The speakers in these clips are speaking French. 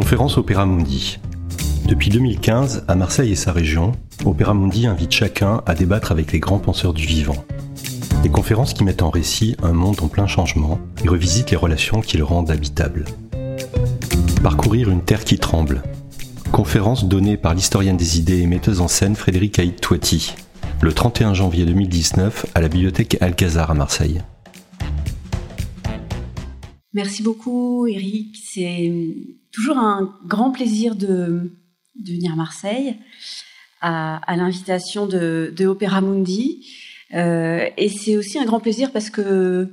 Conférence Opéra Mundi. Depuis 2015, à Marseille et sa région, Opéra Mundi invite chacun à débattre avec les grands penseurs du vivant. Des conférences qui mettent en récit un monde en plein changement et revisitent les relations qui le rendent habitable. Parcourir une terre qui tremble. Conférence donnée par l'historienne des idées et metteuse en scène Frédéric Haït Toiti, le 31 janvier 2019 à la bibliothèque Alcazar à Marseille. Merci beaucoup Eric, c'est toujours un grand plaisir de, venir à Marseille à, l'invitation de, de Opéra Mundi. Euh, et c'est aussi un grand plaisir parce que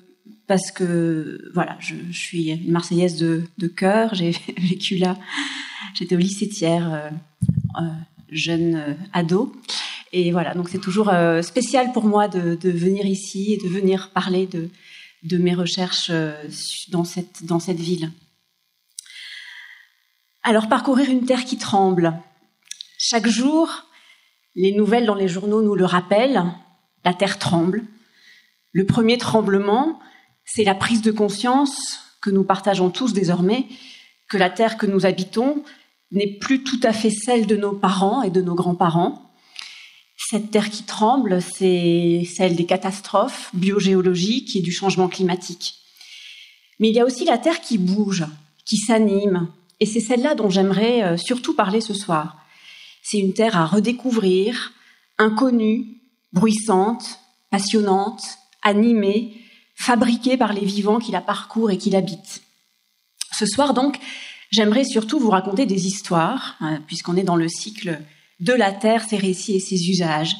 parce que voilà, je, suis une Marseillaise de, de cœur. J'ai vécu là. J'étais au lycée Thiers, euh, euh, jeune ado. Et voilà, donc c'est toujours spécial pour moi de, de, venir ici et de venir parler de, de mes recherches dans cette, dans cette ville. Alors, parcourir une terre qui tremble. Chaque jour, les nouvelles dans les journaux nous le rappellent la terre tremble. Le premier tremblement, c'est la prise de conscience que nous partageons tous désormais, que la terre que nous habitons n'est plus tout à fait celle de nos parents et de nos grands-parents. Cette terre qui tremble, c'est celle des catastrophes biogéologiques et du changement climatique. Mais il y a aussi la terre qui bouge, qui s'anime, et c'est celle-là dont j'aimerais euh, surtout parler ce soir. C'est une terre à redécouvrir, inconnue, bruissante, passionnante, animée, fabriquée par les vivants qui la parcourent et qui l'habitent. Ce soir donc, j'aimerais surtout vous raconter des histoires, hein, puisqu'on est dans le cycle de la Terre, ses récits et ses usages.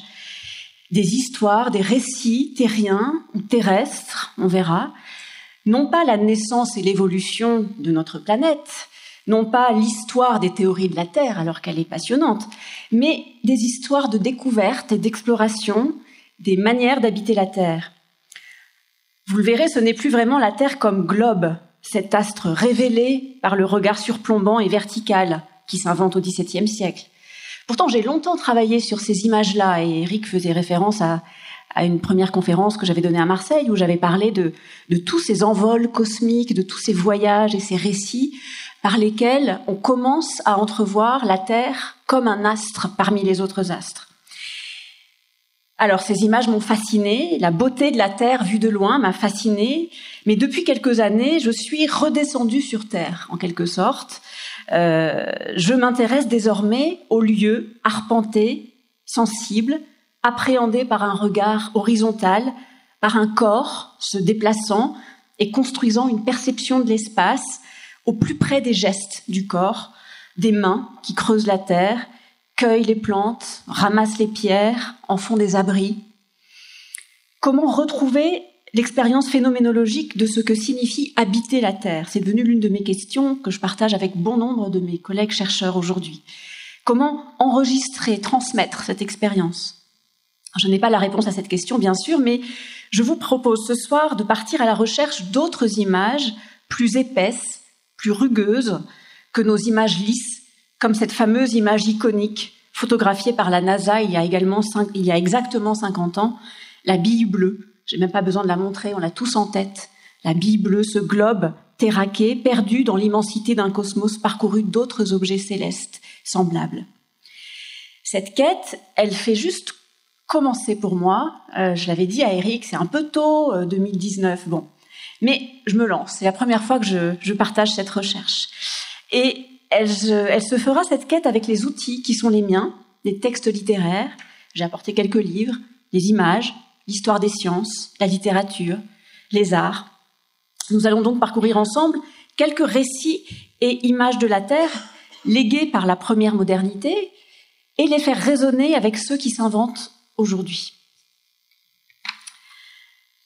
Des histoires, des récits terriens ou terrestres, on verra, non pas la naissance et l'évolution de notre planète, non pas l'histoire des théories de la Terre, alors qu'elle est passionnante, mais des histoires de découverte et d'exploration des manières d'habiter la Terre. Vous le verrez, ce n'est plus vraiment la Terre comme globe, cet astre révélé par le regard surplombant et vertical qui s'invente au XVIIe siècle. Pourtant, j'ai longtemps travaillé sur ces images-là, et Eric faisait référence à, une première conférence que j'avais donnée à Marseille, où j'avais parlé de, de tous ces envols cosmiques, de tous ces voyages et ces récits par lesquels on commence à entrevoir la Terre comme un astre parmi les autres astres. Alors ces images m'ont fasciné, la beauté de la Terre vue de loin m'a fasciné, mais depuis quelques années, je suis redescendue sur Terre, en quelque sorte. Euh, je m'intéresse désormais aux lieux arpentés, sensibles, appréhendés par un regard horizontal, par un corps se déplaçant et construisant une perception de l'espace au plus près des gestes du corps, des mains qui creusent la terre, cueillent les plantes, ramassent les pierres, en font des abris. Comment retrouver l'expérience phénoménologique de ce que signifie habiter la Terre? C'est devenu l'une de mes questions que je partage avec bon nombre de mes collègues chercheurs aujourd'hui. Comment enregistrer, transmettre cette expérience? Je n'ai pas la réponse à cette question, bien sûr, mais je vous propose ce soir de partir à la recherche d'autres images plus épaisses plus rugueuse que nos images lisses, comme cette fameuse image iconique photographiée par la NASA il y a également il y a exactement 50 ans, la bille bleue. J'ai même pas besoin de la montrer, on l'a tous en tête. La bille bleue, ce globe terraqué, perdu dans l'immensité d'un cosmos parcouru d'autres objets célestes semblables. Cette quête, elle fait juste commencer pour moi. Euh, je l'avais dit à Eric, c'est un peu tôt, 2019. Euh, bon, mais je me lance. C'est la première fois que je, partage cette recherche. Et elle, elle, se fera cette quête avec les outils qui sont les miens, les textes littéraires. J'ai apporté quelques livres, les images, l'histoire des sciences, la littérature, les arts. Nous allons donc parcourir ensemble quelques récits et images de la Terre légués par la première modernité et les faire résonner avec ceux qui s'inventent aujourd'hui.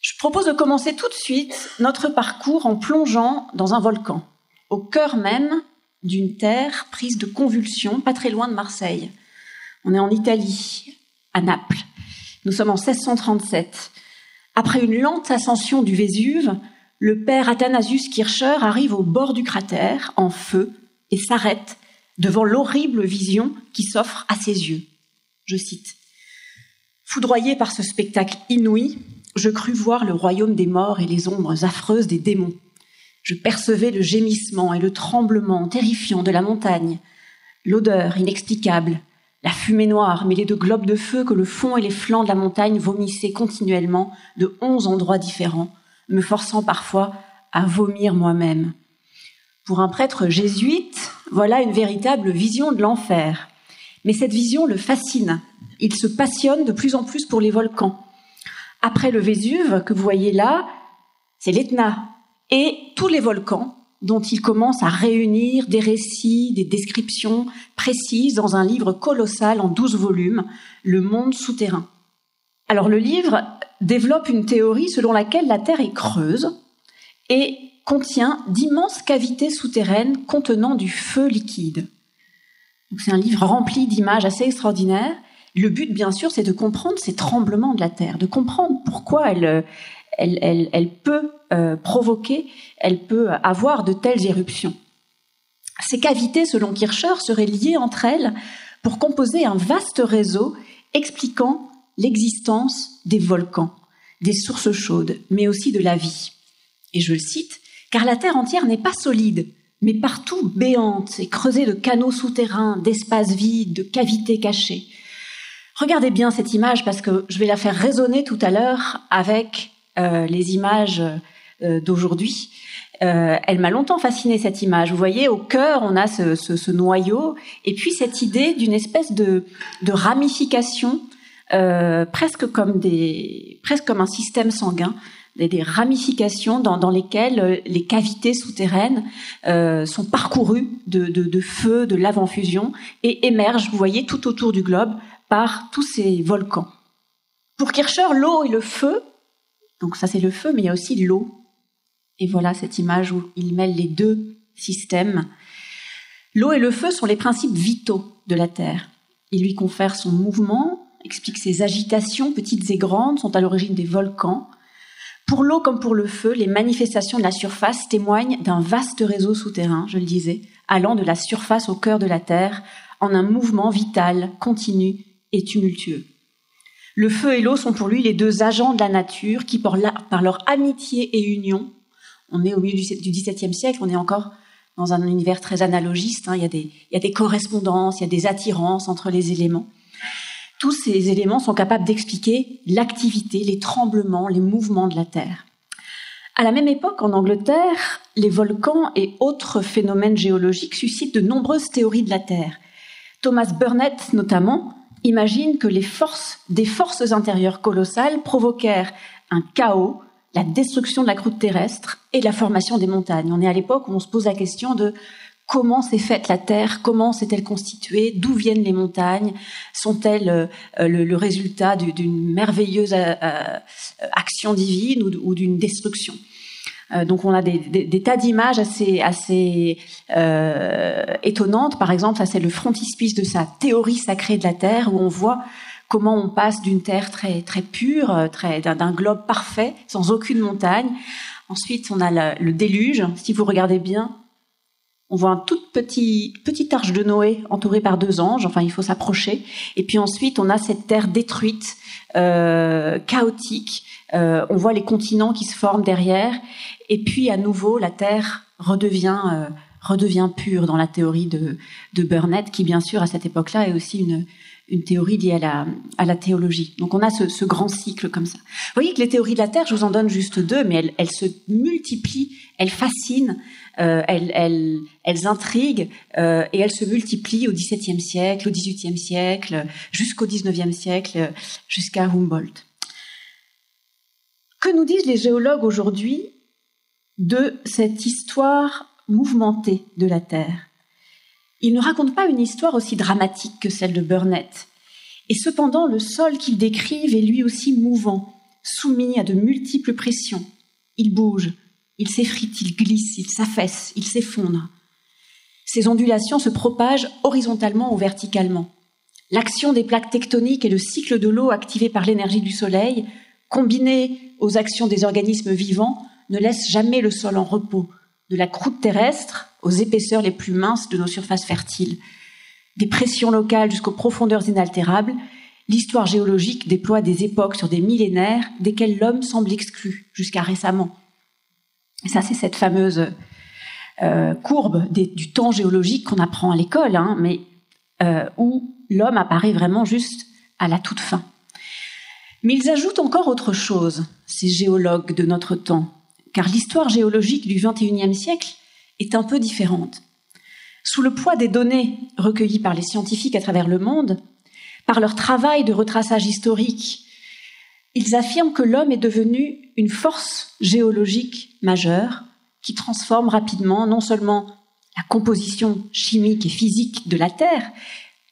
Je propose de commencer tout de suite notre parcours en plongeant dans un volcan, au cœur même d'une terre prise de convulsions, pas très loin de Marseille. On est en Italie, à Naples. Nous sommes en 1637. Après une lente ascension du Vésuve, le père Athanasius Kircher arrive au bord du cratère, en feu, et s'arrête devant l'horrible vision qui s'offre à ses yeux. Je cite. Foudroyé par ce spectacle inouï, je crus voir le royaume des morts et les ombres affreuses des démons. Je percevais le gémissement et le tremblement terrifiant de la montagne, l'odeur inexplicable, la fumée noire mêlée de globes de feu que le fond et les flancs de la montagne vomissaient continuellement de onze endroits différents, me forçant parfois à vomir moi-même. Pour un prêtre jésuite, voilà une véritable vision de l'enfer. Mais cette vision le fascine. Il se passionne de plus en plus pour les volcans. Après le Vésuve que vous voyez là, c'est l'Etna et tous les volcans dont il commence à réunir des récits, des descriptions précises dans un livre colossal en douze volumes, Le monde souterrain. Alors le livre développe une théorie selon laquelle la Terre est creuse et contient d'immenses cavités souterraines contenant du feu liquide. C'est un livre rempli d'images assez extraordinaires. Le but, bien sûr, c'est de comprendre ces tremblements de la Terre, de comprendre pourquoi elle, elle, peut euh, provoquer, elle peut avoir de telles éruptions. Ces cavités, selon Kircher, seraient liées entre elles pour composer un vaste réseau expliquant l'existence des volcans, des sources chaudes, mais aussi de la vie. Et je le cite, car la Terre entière n'est pas solide, mais partout béante et creusée de canaux souterrains, d'espaces vides, de cavités cachées. Regardez bien cette image parce que je vais la faire résonner tout à l'heure avec euh, les images euh, d'aujourd'hui. Euh, elle m'a longtemps fasciné cette image. Vous voyez, au cœur, on a ce, noyau, et puis cette idée d'une espèce de, ramification, presque comme un système sanguin, des, ramifications dans, lesquelles les cavités souterraines sont parcourues de, de, de, feu, de lave en fusion et émergent, vous voyez, tout autour du globe par tous ces volcans. Pour Kircher, l'eau et le feu, donc ça c'est le feu, mais il y a aussi l'eau. Et voilà cette image où il mêle les deux systèmes. L'eau et le feu sont les principes vitaux de la Terre. Il lui confère son mouvement, explique ses agitations, petites et grandes, sont à l'origine des volcans, pour l'eau comme pour le feu, les manifestations de la surface témoignent d'un vaste réseau souterrain, je le disais, allant de la surface au cœur de la Terre, en un mouvement vital, continu et tumultueux. Le feu et l'eau sont pour lui les deux agents de la nature qui, par, leur amitié et union, on est au milieu du XVIIe siècle, on est encore dans un univers très analogiste, hein, il, y a des, il y a des correspondances, il y a des attirances entre les éléments tous ces éléments sont capables d'expliquer l'activité, les tremblements, les mouvements de la Terre. À la même époque, en Angleterre, les volcans et autres phénomènes géologiques suscitent de nombreuses théories de la Terre. Thomas Burnett, notamment, imagine que les forces des forces intérieures colossales provoquèrent un chaos, la destruction de la croûte terrestre et la formation des montagnes. On est à l'époque où on se pose la question de comment s'est faite la Terre, comment s'est-elle constituée, d'où viennent les montagnes, sont-elles euh, le, résultat d'une merveilleuse euh, euh, action divine ou, d'une destruction. Donc on a des, tas d'images assez, assez étonnantes. Par exemple, ça c'est le frontispice de sa théorie sacrée de la Terre, où on voit comment on passe d'une terre très très pure, très d'un globe parfait, sans aucune montagne. Ensuite, on a le déluge. Si vous regardez bien, on voit un tout petit petite arche de Noé entourée par deux anges. Enfin, il faut s'approcher. Et puis ensuite, on a cette terre détruite, euh, chaotique. Euh, on voit les continents qui se forment derrière. Et puis à nouveau, la terre redevient euh, redevient pure dans la théorie de, de Burnett, qui bien sûr à cette époque-là est aussi une une théorie liée à la, à la théologie. Donc on a ce, ce, grand cycle comme ça. Vous voyez que les théories de la Terre, je vous en donne juste deux, mais elles, elles se multiplient, elles fascinent, euh, elles, elles, elles, intriguent euh, et elles se multiplient au XVIIe siècle, au XVIIIe siècle, jusqu'au XIXe siècle, jusqu'à Humboldt. Que nous disent les géologues aujourd'hui de cette histoire mouvementée de la Terre? Il ne raconte pas une histoire aussi dramatique que celle de Burnett. Et cependant, le sol qu'il décrivent est lui aussi mouvant, soumis à de multiples pressions. Il bouge, il s'effrite, il glisse, il s'affaisse, il s'effondre. Ces ondulations se propagent horizontalement ou verticalement. L'action des plaques tectoniques et le cycle de l'eau activé par l'énergie du soleil, combinés aux actions des organismes vivants, ne laissent jamais le sol en repos, de la croûte terrestre aux épaisseurs les plus minces de nos surfaces fertiles. Des pressions locales jusqu'aux profondeurs inaltérables, l'histoire géologique déploie des époques sur des millénaires desquelles l'homme semble exclu jusqu'à récemment. ça, c'est cette fameuse euh, courbe du temps géologique qu'on apprend à l'école, hein, mais euh, où l'homme apparaît vraiment juste à la toute fin. Mais ils ajoutent encore autre chose, ces géologues de notre temps, car l'histoire géologique du XXIe siècle est un peu différente. Sous le poids des données recueillies par les scientifiques à travers le monde, par leur travail de retraçage historique, ils affirment que l'homme est devenu une force géologique majeure qui transforme rapidement non seulement la composition chimique et physique de la Terre,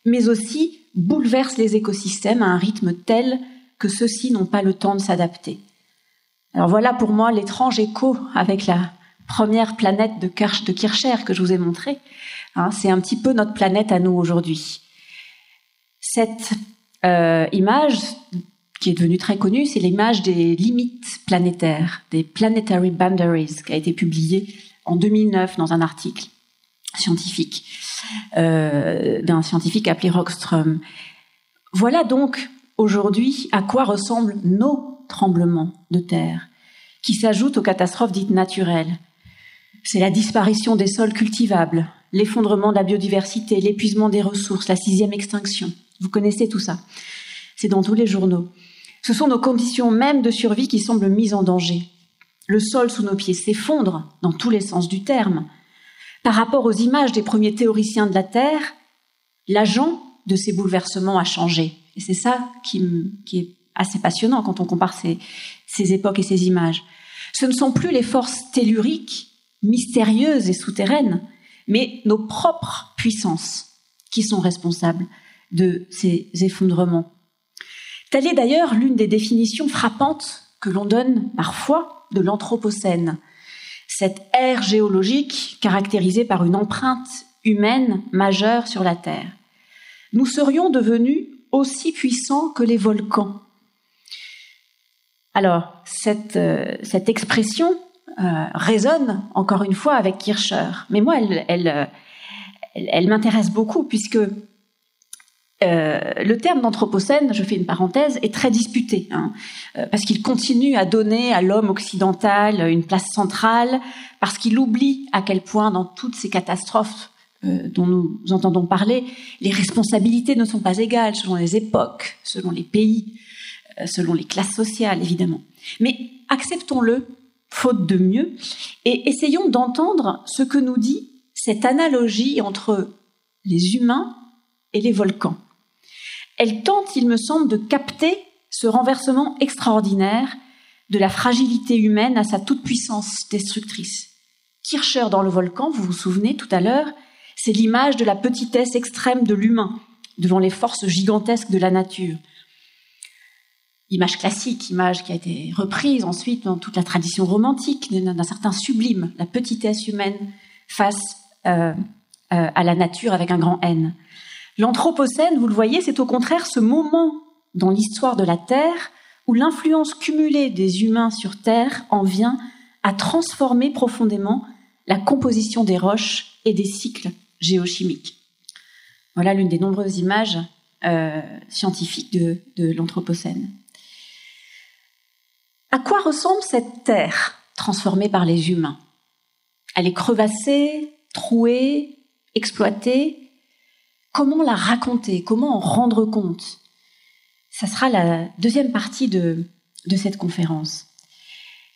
mais aussi bouleverse les écosystèmes à un rythme tel que ceux-ci n'ont pas le temps de s'adapter. Alors voilà pour moi l'étrange écho avec la première planète de, Kircher que je vous ai montrée. Hein, c'est un petit peu notre planète à nous aujourd'hui. Cette euh, image qui est devenue très connue, c'est l'image des limites planétaires, des planetary boundaries, qui a été publiée en 2009 dans un article scientifique euh, d'un scientifique appelé Rockström. Voilà donc aujourd'hui à quoi ressemblent nos tremblements de terre, qui s'ajoutent aux catastrophes dites naturelles? C'est la disparition des sols cultivables, l'effondrement de la biodiversité, l'épuisement des ressources, la sixième extinction. Vous connaissez tout ça. C'est dans tous les journaux. Ce sont nos conditions mêmes de survie qui semblent mises en danger. Le sol sous nos pieds s'effondre, dans tous les sens du terme. Par rapport aux images des premiers théoriciens de la Terre, l'agent de ces bouleversements a changé. Et c'est ça qui, est assez passionnant quand on compare ces, ces époques et ces images. Ce ne sont plus les forces telluriques, mystérieuses et souterraines, mais nos propres puissances qui sont responsables de ces effondrements. Telle est d'ailleurs l'une des définitions frappantes que l'on donne parfois de l'Anthropocène, cette ère géologique caractérisée par une empreinte humaine majeure sur la Terre. Nous serions devenus aussi puissants que les volcans. Alors, cette, euh, cette expression euh, résonne encore une fois avec Kircher, mais moi, elle, elle, elle m'intéresse beaucoup puisque euh, le terme d'anthropocène, je fais une parenthèse, est très disputé, hein, euh, parce qu'il continue à donner à l'homme occidental une place centrale, parce qu'il oublie à quel point dans toutes ces catastrophes euh, dont nous entendons parler, les responsabilités ne sont pas égales selon les époques, selon les pays, selon les classes sociales, évidemment. Mais acceptons-le, faute de mieux, et essayons d'entendre ce que nous dit cette analogie entre les humains et les volcans elle tente, il me semble, de capter ce renversement extraordinaire de la fragilité humaine à sa toute-puissance destructrice. Kircher dans le volcan, vous vous souvenez tout à l'heure, c'est l'image de la petitesse extrême de l'humain devant les forces gigantesques de la nature. Image classique, image qui a été reprise ensuite dans toute la tradition romantique d'un certain sublime, la petitesse humaine face euh, euh, à la nature avec un grand N. L'Anthropocène, vous le voyez, c'est au contraire ce moment dans l'histoire de la Terre où l'influence cumulée des humains sur Terre en vient à transformer profondément la composition des roches et des cycles géochimiques. Voilà l'une des nombreuses images euh, scientifiques de, l'Anthropocène. À quoi ressemble cette Terre transformée par les humains? Elle est crevassée, trouée, exploitée, Comment la raconter? Comment en rendre compte? Ça sera la deuxième partie de cette conférence.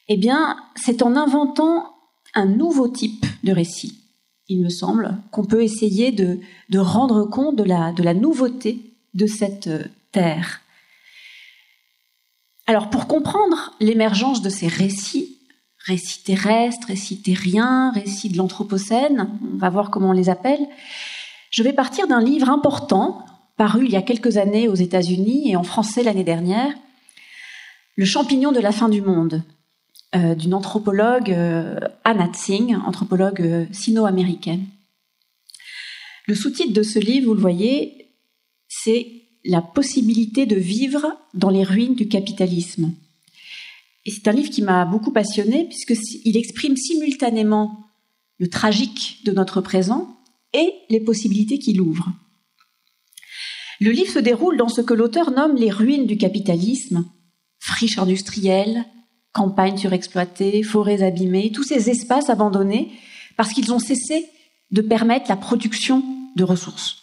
Eh bien, c'est en inventant un nouveau type de récit, il me semble, qu'on peut essayer de, rendre compte de la, de la nouveauté de cette euh, terre. Alors, pour comprendre l'émergence de ces récits, récits terrestres, récits terriens, récits de l'Anthropocène, on va voir comment on les appelle, je vais partir d'un livre important, paru il y a quelques années aux États-Unis et en français l'année dernière, Le champignon de la fin du monde, euh, d'une anthropologue euh, Anna Tsing, anthropologue euh, sino-américaine. Le sous-titre de ce livre, vous le voyez, c'est La possibilité de vivre dans les ruines du capitalisme. Et c'est un livre qui m'a beaucoup passionné puisqu'il exprime simultanément le tragique de notre présent et les possibilités qu'il ouvre. Le livre se déroule dans ce que l'auteur nomme les ruines du capitalisme, friches industrielles, campagnes surexploitées, forêts abîmées, tous ces espaces abandonnés parce qu'ils ont cessé de permettre la production de ressources.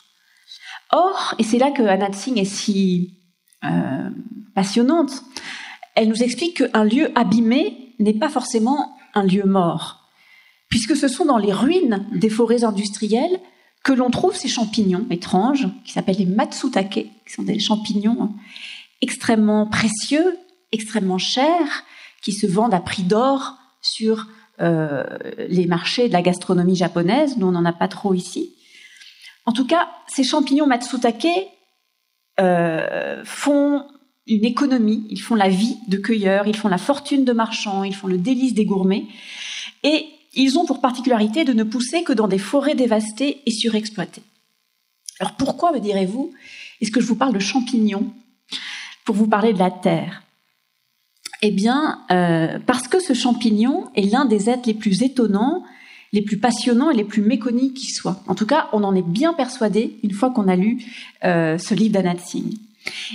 Or, et c'est là que Anna Singh est si euh, passionnante, elle nous explique qu'un lieu abîmé n'est pas forcément un lieu mort, puisque ce sont dans les ruines des forêts industrielles que l'on trouve ces champignons étranges qui s'appellent les matsutake, qui sont des champignons extrêmement précieux, extrêmement chers, qui se vendent à prix d'or sur euh, les marchés de la gastronomie japonaise. Nous, on n'en a pas trop ici. En tout cas, ces champignons matsutake euh, font une économie, ils font la vie de cueilleurs, ils font la fortune de marchands, ils font le délice des gourmets. Et ils ont pour particularité de ne pousser que dans des forêts dévastées et surexploitées. Alors pourquoi, me direz-vous, est-ce que je vous parle de champignons pour vous parler de la Terre? Eh bien, euh, parce que ce champignon est l'un des êtres les plus étonnants, les plus passionnants et les plus méconnus qui soient. En tout cas, on en est bien persuadé une fois qu'on a lu euh, ce livre d'Anat Singh.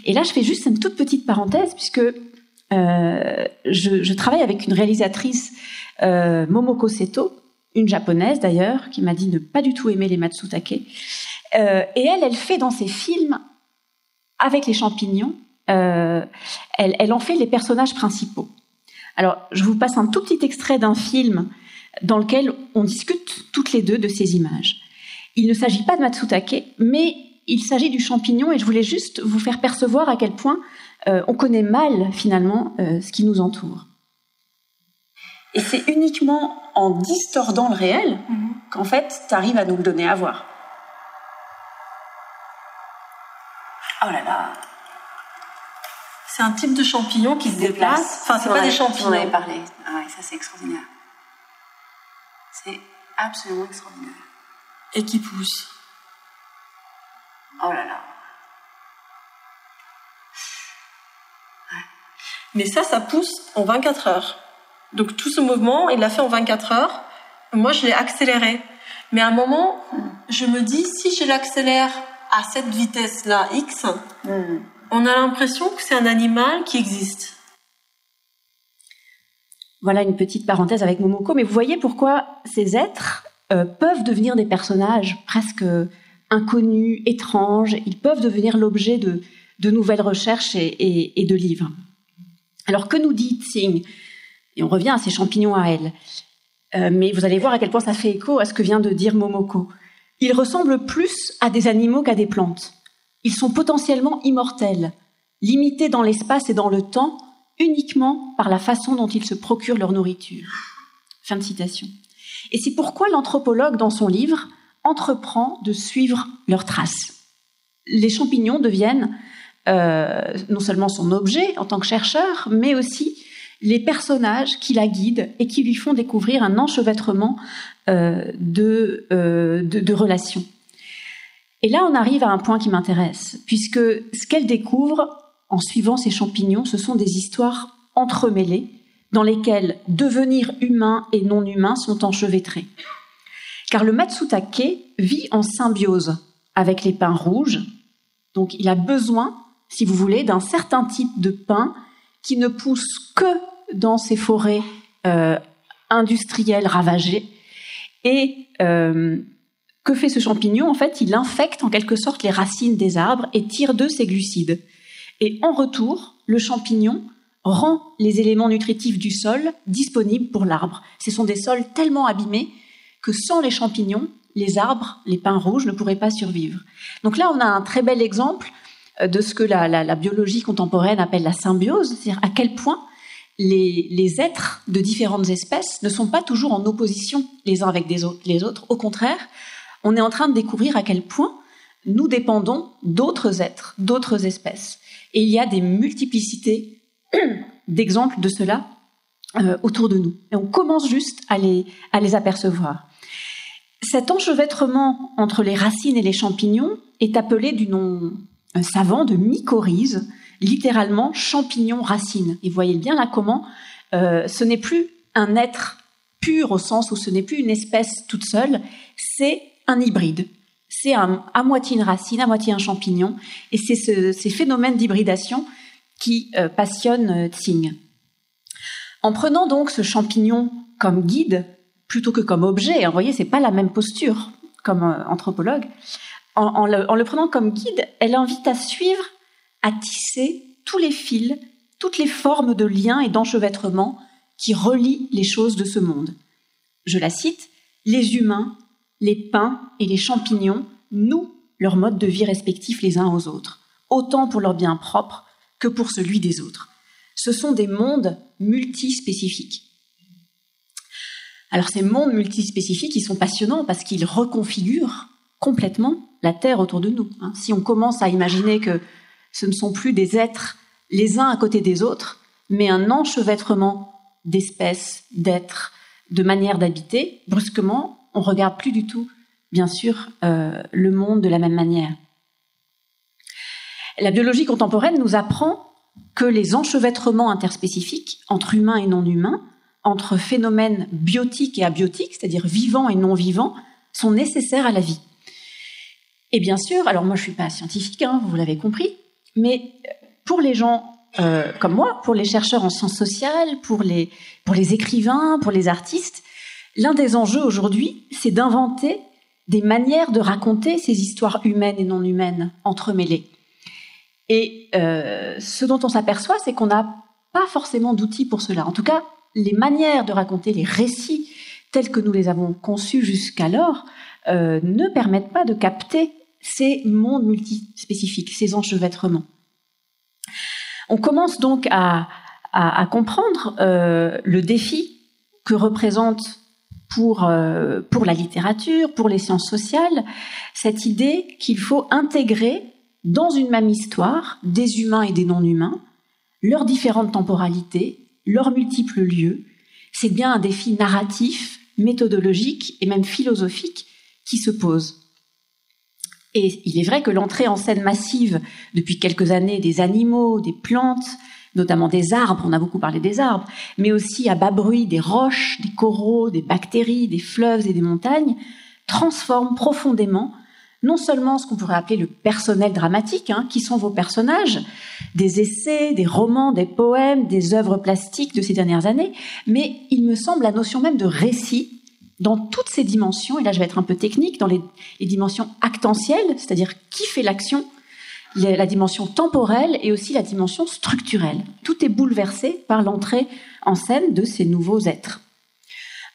Et là, je fais juste une toute petite parenthèse puisque euh, je, je, travaille avec une réalisatrice Momoko Seto, une japonaise d'ailleurs, qui m'a dit ne pas du tout aimer les matsutake. Et elle, elle fait dans ses films, avec les champignons, elle, elle, en fait les personnages principaux. Alors, je vous passe un tout petit extrait d'un film dans lequel on discute toutes les deux de ces images. Il ne s'agit pas de matsutake, mais il s'agit du champignon et je voulais juste vous faire percevoir à quel point euh, on connaît mal finalement euh, ce qui nous entoure. Et c'est uniquement en distordant le réel mhm. qu'en fait, tu arrives à nous le donner à voir. Oh là là C'est un type de champignon qui se déplace. Enfin, c'est pas des champignons. On avait parlé. Ah ouais, ça c'est extraordinaire. C'est absolument extraordinaire. Et qui pousse. Oh là là. Mais ça, ça pousse en 24 heures. Donc tout ce mouvement, il l'a fait en 24 heures. Moi, je l'ai accéléré. Mais à un moment, je me dis, si je l'accélère à cette vitesse-là, X, hmm. On a l'impression que c'est un animal qui existe. Voilà une petite parenthèse avec Momoko, mais vous voyez pourquoi ces êtres euh, peuvent devenir des personnages presque inconnus, étranges. Ils peuvent devenir l'objet de, de, nouvelles recherches et, de livres. Alors que nous dit Tsing? Et on revient à ces champignons à elle. Euh, mais vous allez voir à quel point ça fait écho à ce que vient de dire Momoko. Ils ressemblent plus à des animaux qu'à des plantes. Ils sont potentiellement immortels, limités dans l'espace et dans le temps uniquement par la façon dont ils se procurent leur nourriture. Fin de citation. Et c'est pourquoi l'anthropologue, dans son livre, entreprend de suivre leurs traces. Les champignons deviennent euh, non seulement son objet en tant que chercheur, mais aussi les personnages qui la guident et qui lui font découvrir un enchevêtrement euh, euh, de relations. Et là, on arrive à un point qui m'intéresse, puisque ce qu'elle découvre en suivant ces champignons, ce sont des histoires entremêlées dans lesquelles devenir humain et non humain sont enchevêtrés. Car le Matsutake vit en symbiose avec les pins rouges, donc il a besoin, si vous voulez, d'un certain type de pin qui ne pousse que dans ces forêts euh, industrielles ravagées. Et euh, que fait ce champignon? En fait, il infecte en quelque sorte les racines des arbres et tire d'eux ses glucides. Et en retour, le champignon rend les éléments nutritifs du sol disponibles pour l'arbre. Ce sont des sols tellement abîmés que sans les champignons, les arbres, les pins rouges ne pourraient pas survivre. Donc là, on a un très bel exemple euh, de ce que la, biologie contemporaine appelle la symbiose, c'est-à-dire à quel point les, êtres de différentes espèces ne sont pas toujours en opposition les uns avec autres, les autres. Au contraire, on est en train de découvrir à quel point nous dépendons d'autres êtres, d'autres espèces. Et il y a des multiplicités d'exemples de cela euh, autour de nous. Et on commence juste à les, à les apercevoir. Cet enchevêtrement entre les racines et les champignons est appelé du nom savant de mycorhize, littéralement champignon-racine. Et voyez bien là comment euh, ce n'est plus un être pur au sens où ce n'est plus une espèce toute seule, c'est un hybride c'est à moitié une racine, à moitié un champignon, et c'est ce, ces phénomènes d'hybridation qui euh, passionnent euh, Tsing. En prenant donc ce champignon comme guide plutôt que comme objet, hein, vous voyez, c'est pas la même posture comme euh, anthropologue. En, le, en le prenant comme guide, elle invite à suivre, à tisser tous les fils, toutes les formes de liens et d'enchevêtrement qui relient les choses de ce monde. Je la cite, les humains, les pins et les champignons nouent leur mode de vie respectif les uns aux autres, autant pour leur bien propre que pour celui des autres. Ce sont des mondes multispécifiques. Alors ces mondes multispécifiques, ils sont passionnants parce qu'ils reconfigurent complètement la Terre autour de nous. Hein. Si on commence à imaginer que ce ne sont plus des êtres les uns à côté des autres, mais un enchevêtrement d'espèces, d'êtres, de manières d'habiter, brusquement, on regarde plus du tout, bien sûr, euh, le monde de la même manière. La biologie contemporaine nous apprend que les enchevêtrements interspécifiques entre humains et non humains, entre phénomènes biotiques et abiotiques, c'est-à-dire vivants et non vivants, sont nécessaires à la vie. Et bien sûr, alors moi je suis pas scientifique, hein, vous l'avez compris, mais pour les gens euh, comme moi, pour les chercheurs en sciences sociales, pour les, pour les écrivains, pour les artistes, l'un des enjeux aujourd'hui, c'est d'inventer des manières de raconter ces histoires humaines et non humaines entremêlées. Et euh, ce dont on s'aperçoit, c'est qu'on n'a pas forcément d'outils pour cela. En tout cas, les manières de raconter les récits tels que nous les avons conçus jusqu'alors euh, ne permettent pas de capter ces mondes multispécifiques, ces enchevêtrements. On commence donc à, comprendre euh, le défi que représente pour, euh, la littérature, pour les sciences sociales, cette idée qu'il faut intégrer dans une même histoire des humains et des non-humains, leurs différentes temporalités, leurs multiples lieux. C'est bien un défi narratif, méthodologique et même philosophique qui se pose. Et il est vrai que l'entrée en scène massive depuis quelques années des animaux, des plantes, notamment des arbres, on a beaucoup parlé des arbres, mais aussi à bas bruit des roches, des coraux, des bactéries, des fleuves et des montagnes, transforme profondément non seulement ce qu'on pourrait appeler le personnel dramatique, hein, qui sont vos personnages, des essais, des romans, des poèmes, des œuvres plastiques de ces dernières années, mais il me semble la notion même de récit dans toutes ces dimensions, et là je vais être un peu technique, dans les, dimensions actentielles, c'est-à-dire qui fait l'action, la dimension temporelle et aussi la dimension structurelle. Tout est bouleversé par l'entrée en scène de ces nouveaux êtres.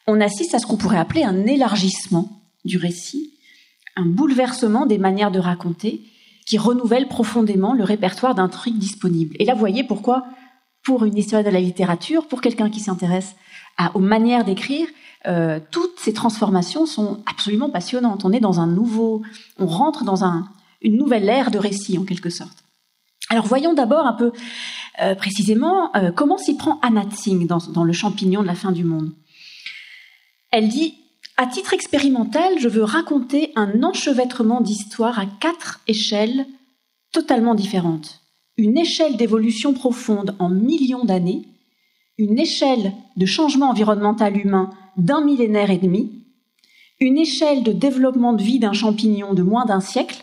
On assiste à ce qu'on pourrait appeler un élargissement du récit, un bouleversement des manières de raconter qui renouvelle profondément le répertoire d'intrigues disponibles. Et là, vous voyez pourquoi, pour une histoire de la littérature, pour quelqu'un qui s'intéresse aux manières d'écrire, euh, toutes ces transformations sont absolument passionnantes. On est dans un nouveau, on rentre dans une nouvelle ère de récit en quelque sorte. Alors voyons d'abord un peu euh, précisément euh, comment s'y prend Anna Tsing dans, dans Le champignon de la fin du monde. Elle dit à titre expérimental, je veux raconter un enchevêtrement d'histoires à quatre échelles totalement différentes. Une échelle d'évolution profonde en millions d'années, une échelle de changement environnemental humain d'un millénaire et demi, une échelle de développement de vie d'un champignon de moins d'un siècle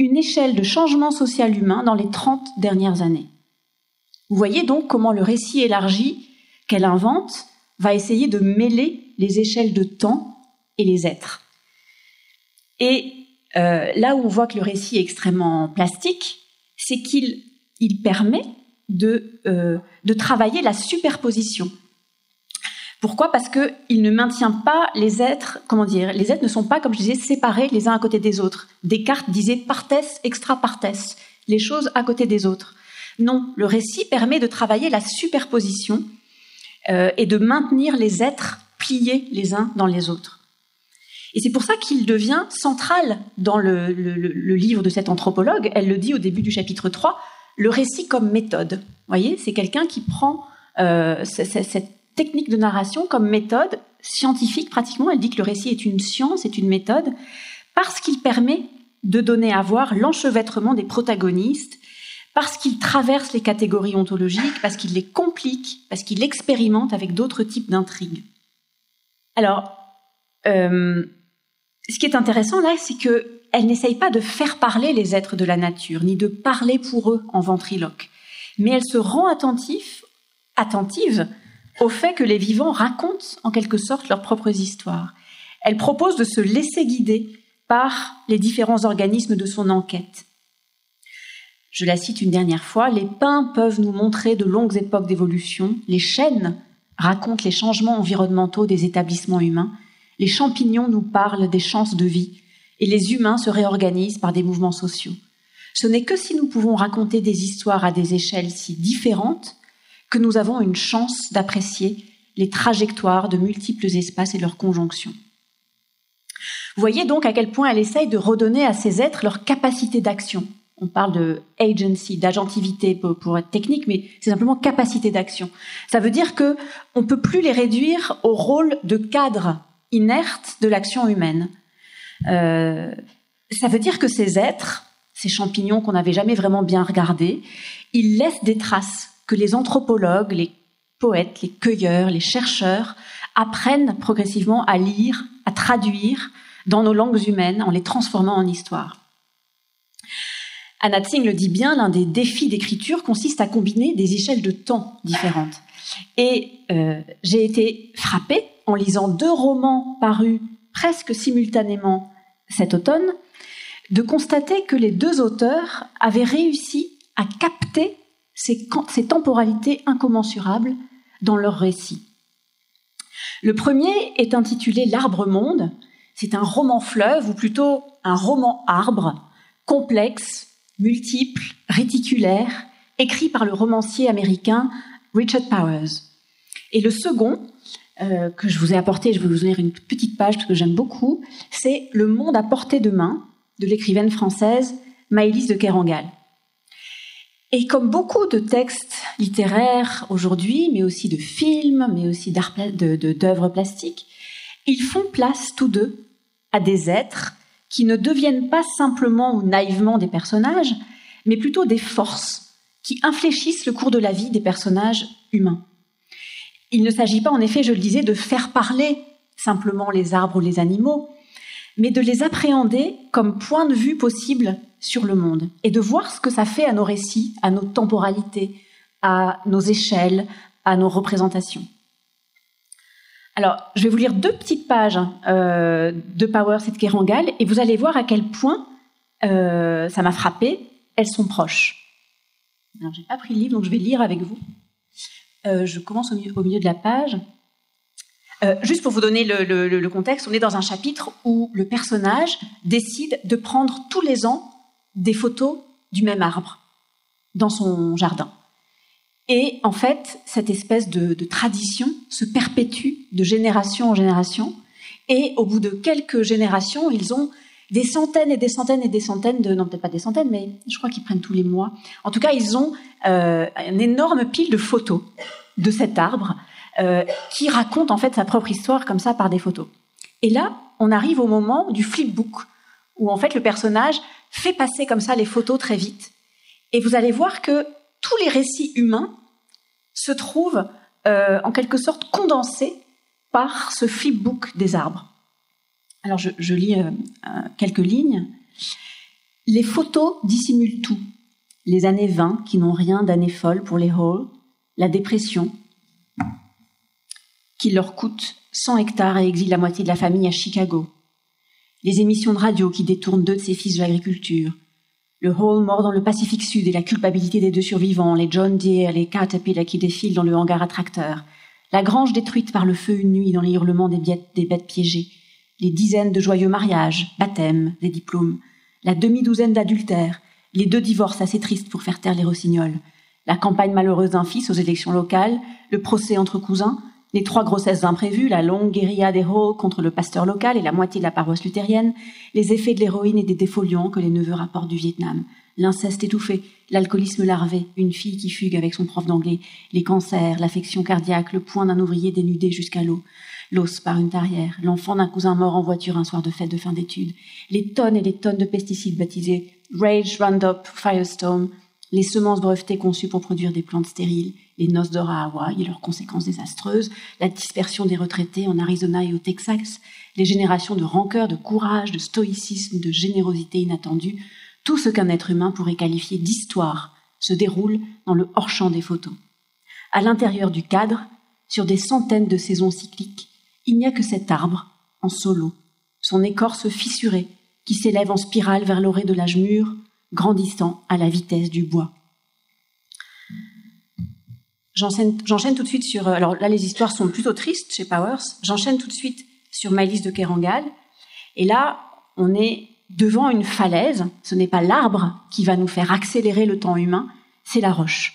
une échelle de changement social humain dans les 30 dernières années. Vous voyez donc comment le récit élargi qu'elle invente va essayer de mêler les échelles de temps et les êtres. Et euh, là où on voit que le récit est extrêmement plastique, c'est qu'il il permet euh, de travailler la superposition. Pourquoi? Parce que il ne maintient pas les êtres, comment dire, les êtres ne sont pas, comme je disais, séparés les uns à côté des autres. Descartes disait partes extra partes, les choses à côté des autres. Non, le récit permet de travailler la superposition euh, et de maintenir les êtres pliés les uns dans les autres. Et c'est pour ça qu'il devient central dans le, livre de cette anthropologue. Elle le dit au début du chapitre 3, le récit comme méthode. Vous voyez, c'est quelqu'un qui prend euh, cette technique de narration comme méthode scientifique pratiquement. Elle dit que le récit est une science, est une méthode, parce qu'il permet de donner à voir l'enchevêtrement des protagonistes, parce qu'il traverse les catégories ontologiques, parce qu'il les complique, parce qu'il expérimente avec d'autres types d'intrigues. Alors, euh, ce qui est intéressant là, c'est que elle n'essaye pas de faire parler les êtres de la nature, ni de parler pour eux en ventriloque, mais elle se rend attentive, attentive au fait que les vivants racontent en quelque sorte leurs propres histoires. Elle propose de se laisser guider par les différents organismes de son enquête. Je la cite une dernière fois, les pins peuvent nous montrer de longues époques d'évolution, les chênes racontent les changements environnementaux des établissements humains, les champignons nous parlent des chances de vie, et les humains se réorganisent par des mouvements sociaux. Ce n'est que si nous pouvons raconter des histoires à des échelles si différentes que nous avons une chance d'apprécier les trajectoires de multiples espaces et leurs conjonctions. Voyez donc à quel point elle essaye de redonner à ces êtres leur capacité d'action. On parle de agency, d'agentivité pour, être technique, mais c'est simplement capacité d'action. Ça veut dire que on peut plus les réduire au rôle de cadre inerte de l'action humaine. Euh, ça veut dire que ces êtres, ces champignons qu'on n'avait jamais vraiment bien regardés, ils laissent des traces que les anthropologues, les poètes, les cueilleurs, les chercheurs apprennent progressivement à lire, à traduire dans nos langues humaines en les transformant en histoire. Anna Tsing le dit bien, l'un des défis d'écriture consiste à combiner des échelles de temps différentes. Et euh, j'ai été frappée en lisant deux romans parus presque simultanément cet automne, de constater que les deux auteurs avaient réussi à capter ces, ces temporalités incommensurables dans leur récit. Le premier est intitulé L'arbre monde. C'est un roman fleuve, ou plutôt un roman arbre, complexe, multiple, réticulaire, écrit par le romancier américain Richard Powers. Et le second, euh, que je vous ai apporté, je vais vous lire une petite page parce que j'aime beaucoup, c'est Le monde à portée de main de l'écrivaine française Maëlys de Kerangal. Et comme beaucoup de textes littéraires aujourd'hui, mais aussi de films, mais aussi d'œuvres plastiques, ils font place tous deux à des êtres qui ne deviennent pas simplement ou naïvement des personnages, mais plutôt des forces qui infléchissent le cours de la vie des personnages humains. Il ne s'agit pas, en effet, je le disais, de faire parler simplement les arbres ou les animaux, mais de les appréhender comme point de vue possible sur le monde et de voir ce que ça fait à nos récits, à nos temporalités, à nos échelles, à nos représentations. Alors, je vais vous lire deux petites pages euh, de Power et de Kerangal et vous allez voir à quel point euh, ça m'a frappé. Elles sont proches. Alors, j'ai pas pris le livre, donc je vais lire avec vous. Euh, je commence au milieu, de la page. Euh, juste pour vous donner le, contexte, on est dans un chapitre où le personnage décide de prendre tous les ans des photos du même arbre dans son jardin. Et en fait, cette espèce de, tradition se perpétue de génération en génération. Et au bout de quelques générations, ils ont des centaines et des centaines et des centaines de, non peut-être pas des centaines, mais je crois qu'ils prennent tous les mois. En tout cas, ils ont euh, une énorme pile de photos de cet arbre euh, qui raconte en fait sa propre histoire comme ça par des photos. Et là, on arrive au moment du flipbook où en fait le personnage fait passer comme ça les photos très vite. Et vous allez voir que tous les récits humains se trouvent euh, en quelque sorte condensés par ce flipbook des arbres. Alors je, lis euh, quelques lignes. Les photos dissimulent tout. Les années 20 qui n'ont rien d'années folles pour les Halls, la dépression qui leur coûte 100 hectares et exile la moitié de la famille à Chicago, les émissions de radio qui détournent deux de ses fils de l'agriculture, le Hall mort dans le Pacifique Sud et la culpabilité des deux survivants, les John Deere, les Caterpillar qui défilent dans le hangar à la grange détruite par le feu une nuit dans les hurlements des bêtes piégées, les dizaines de joyeux mariages, baptêmes, des diplômes, la demi-douzaine d'adultères, les deux divorces assez tristes pour faire taire les rossignols, la campagne malheureuse d'un fils aux élections locales, le procès entre cousins, les trois grossesses imprévues, la longue guérilla des contre le pasteur local et la moitié de la paroisse luthérienne, les effets de l'héroïne et des défoliants que les neveux rapportent du Vietnam, l'inceste étouffé, l'alcoolisme larvé, une fille qui fugue avec son prof d'anglais, les cancers, l'affection cardiaque, le point d'un ouvrier dénudé jusqu'à l'eau, l'os par une tarière, l'enfant d'un cousin mort en voiture un soir de fête de fin d'études, les tonnes et les tonnes de pesticides baptisés Rage, Roundup, Firestorm, les semences brevetées conçues pour produire des plantes stériles, les noces d'or et leurs conséquences désastreuses, la dispersion des retraités en Arizona et au Texas, les générations de rancœur, de courage, de stoïcisme, de générosité inattendue, tout ce qu'un être humain pourrait qualifier d'histoire se déroule dans le hors-champ des photos. À l'intérieur du cadre, sur des centaines de saisons cycliques, il n'y a que cet arbre, en solo, son écorce fissurée, qui s'élève en spirale vers l'orée de l'âge mûr, grandissant à la vitesse du bois. J'enchaîne tout de suite sur. Euh, alors là, les histoires sont plutôt tristes chez Powers. J'enchaîne tout de suite sur Malice de Kerangal. Et là, on est devant une falaise. Ce n'est pas l'arbre qui va nous faire accélérer le temps humain, c'est la roche.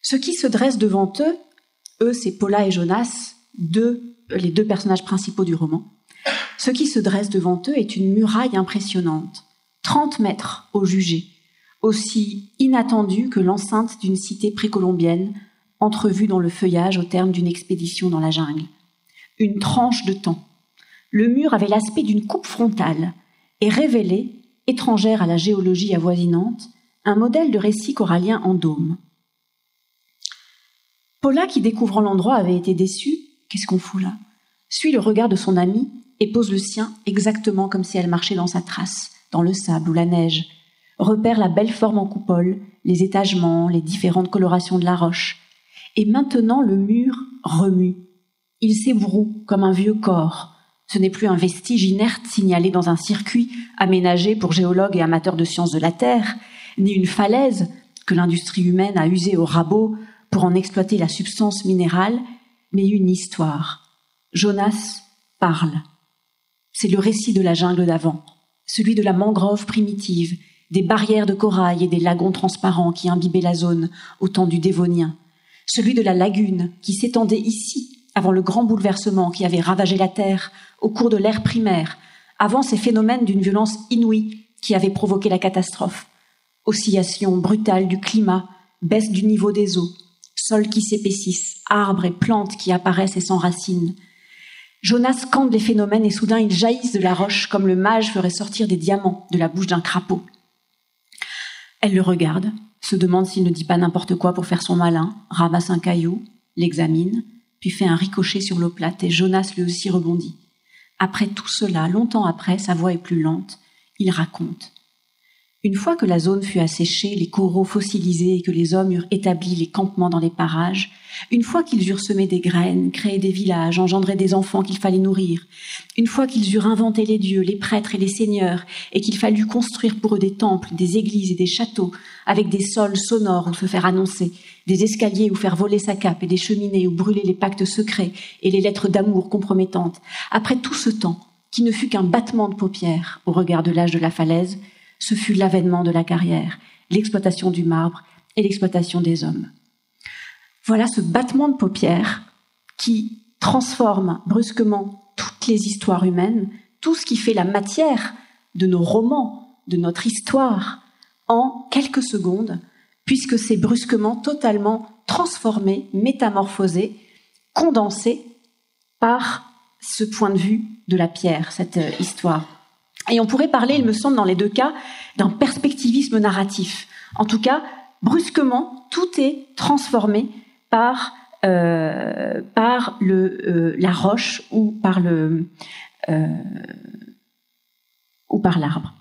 Ce qui se dresse devant eux, eux, c'est Paula et Jonas, deux, les deux personnages principaux du roman. Ce qui se dresse devant eux est une muraille impressionnante, 30 mètres au jugé, aussi inattendue que l'enceinte d'une cité précolombienne, entrevue dans le feuillage au terme d'une expédition dans la jungle. Une tranche de temps. Le mur avait l'aspect d'une coupe frontale et révélait, étrangère à la géologie avoisinante, un modèle de récit corallien en dôme. Paula, qui découvrant l'endroit avait été déçue, qu'est-ce qu'on fout là? Suit le regard de son ami et pose le sien exactement comme si elle marchait dans sa trace, dans le sable ou la neige, repère la belle forme en coupole, les étagements, les différentes colorations de la roche. Et maintenant le mur remue. Il s'ébroue comme un vieux corps. Ce n'est plus un vestige inerte signalé dans un circuit aménagé pour géologues et amateurs de sciences de la Terre, ni une falaise que l'industrie humaine a usée au rabot pour en exploiter la substance minérale, mais une histoire. Jonas parle. C'est le récit de la jungle d'avant, celui de la mangrove primitive, des barrières de corail et des lagons transparents qui imbibaient la zone au temps du Dévonien, celui de la lagune qui s'étendait ici avant le grand bouleversement qui avait ravagé la Terre au cours de l'ère primaire, avant ces phénomènes d'une violence inouïe qui avaient provoqué la catastrophe. Oscillation brutale du climat, baisse du niveau des eaux, sols qui s'épaississent, arbres et plantes qui apparaissent et s'enracinent, Jonas scande les phénomènes et soudain ils jaillissent de la roche comme le mage ferait sortir des diamants de la bouche d'un crapaud. Elle le regarde, se demande s'il ne dit pas n'importe quoi pour faire son malin, ramasse un caillou, l'examine, puis fait un ricochet sur l'eau plate et Jonas lui aussi rebondit. Après tout cela, longtemps après, sa voix est plus lente, il raconte. Une fois que la zone fut asséchée, les coraux fossilisés et que les hommes eurent établi les campements dans les parages, une fois qu'ils eurent semé des graines, créé des villages, engendré des enfants qu'il fallait nourrir, une fois qu'ils eurent inventé les dieux, les prêtres et les seigneurs, et qu'il fallut construire pour eux des temples, des églises et des châteaux, avec des sols sonores où se faire annoncer, des escaliers où faire voler sa cape et des cheminées où brûler les pactes secrets et les lettres d'amour compromettantes, après tout ce temps, qui ne fut qu'un battement de paupières au regard de l'âge de la falaise, ce fut l'avènement de la carrière, l'exploitation du marbre et l'exploitation des hommes. Voilà ce battement de paupières qui transforme brusquement toutes les histoires humaines, tout ce qui fait la matière de nos romans, de notre histoire, en quelques secondes, puisque c'est brusquement totalement transformé, métamorphosé, condensé par ce point de vue de la pierre, cette euh, histoire. Et on pourrait parler, il me semble, dans les deux cas, d'un perspectivisme narratif. En tout cas, brusquement, tout est transformé par euh, par euh, la roche ou par le euh, ou par l'arbre.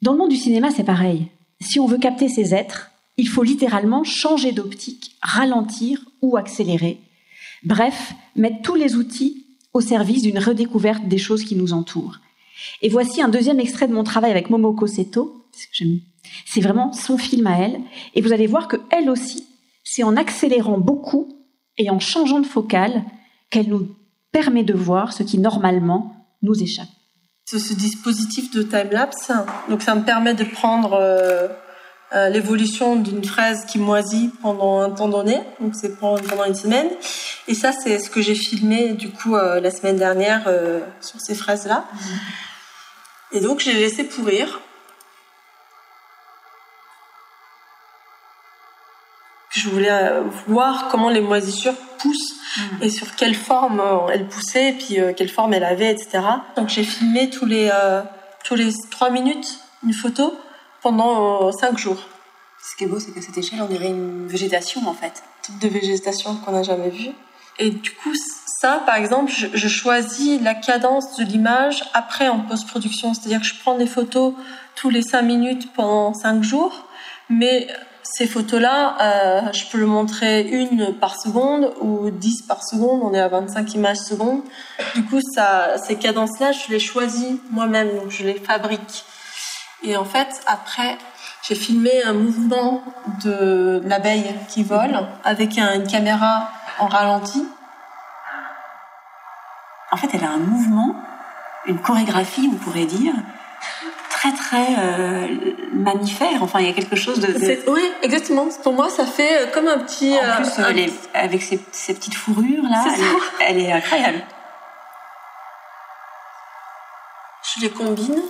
Dans le monde du cinéma, c'est pareil. Si on veut capter ces êtres, il faut littéralement changer d'optique, ralentir ou accélérer. Bref, mettre tous les outils au service d'une redécouverte des choses qui nous entourent. Et voici un deuxième extrait de mon travail avec Momoko Seto. C'est vraiment son film à elle. Et vous allez voir que elle aussi, c'est en accélérant beaucoup et en changeant de focale qu'elle nous permet de voir ce qui normalement nous échappe. Ce, ce dispositif de time-lapse, donc ça me permet de prendre euh, euh, l'évolution d'une fraise qui moisit pendant un temps donné, donc c'est pendant une semaine. Et ça, c'est ce que j'ai filmé du coup euh, la semaine dernière sur ces fraises-là. Mmh. Et donc, j'ai laissé pourrir. Je voulais euh, voir comment les moisissures poussent mm. et sur quelle forme euh, elles poussaient, et puis euh, quelle forme elles avaient, etc. Donc j'ai filmé tous les tous les trois minutes une photo pendant cinq jours. Ce qui est beau, c'est qu'à cette échelle, on dirait une végétation en fait. Type de végétation qu'on n'a jamais vue. Et du coup, ça, par exemple, je, choisis la cadence de l'image après en post-production. C'est-à-dire que je prends des photos tous les cinq minutes pendant cinq jours, mais ces photos-là, euh, je peux le montrer une par seconde ou dix par seconde. On est à 25 images secondes. Du coup, ça, ces cadences-là, je les choisis moi-même, donc je les fabrique. Et en fait, après, j'ai filmé un mouvement de l'abeille qui vole avec une caméra en ralenti. En fait, elle a un mouvement, une chorégraphie, on pourrait dire, très très euh, mammifère. Enfin, il y a quelque chose de. Oui, exactement. Pour moi, ça fait euh, comme un petit. En plus, euh, avec ses, petites fourrures là, elle est, incroyable. Je les combine.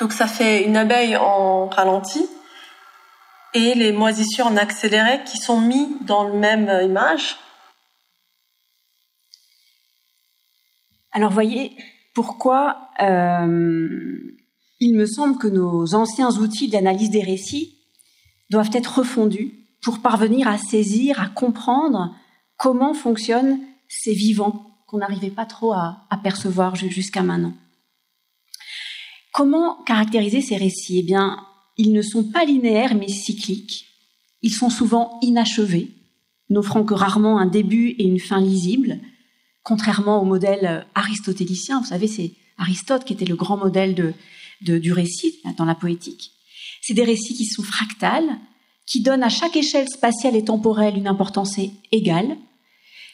Donc ça fait une abeille en ralenti et les moisissures en accéléré qui sont mis dans le même image. Alors voyez pourquoi euh, il me semble que nos anciens outils d'analyse des récits doivent être refondus pour parvenir à saisir, à comprendre comment fonctionnent ces vivants qu'on n'arrivait pas trop à, percevoir jusqu'à maintenant. Comment caractériser ces récits? Eh bien, ils ne sont pas linéaires mais cycliques. Ils sont souvent inachevés, n'offrant que rarement un début et une fin lisible, contrairement au modèle aristotélicien. Vous savez, c'est Aristote qui était le grand modèle du récit dans la poétique. C'est des récits qui sont fractales, qui donnent à chaque échelle spatiale et temporelle une importance égale.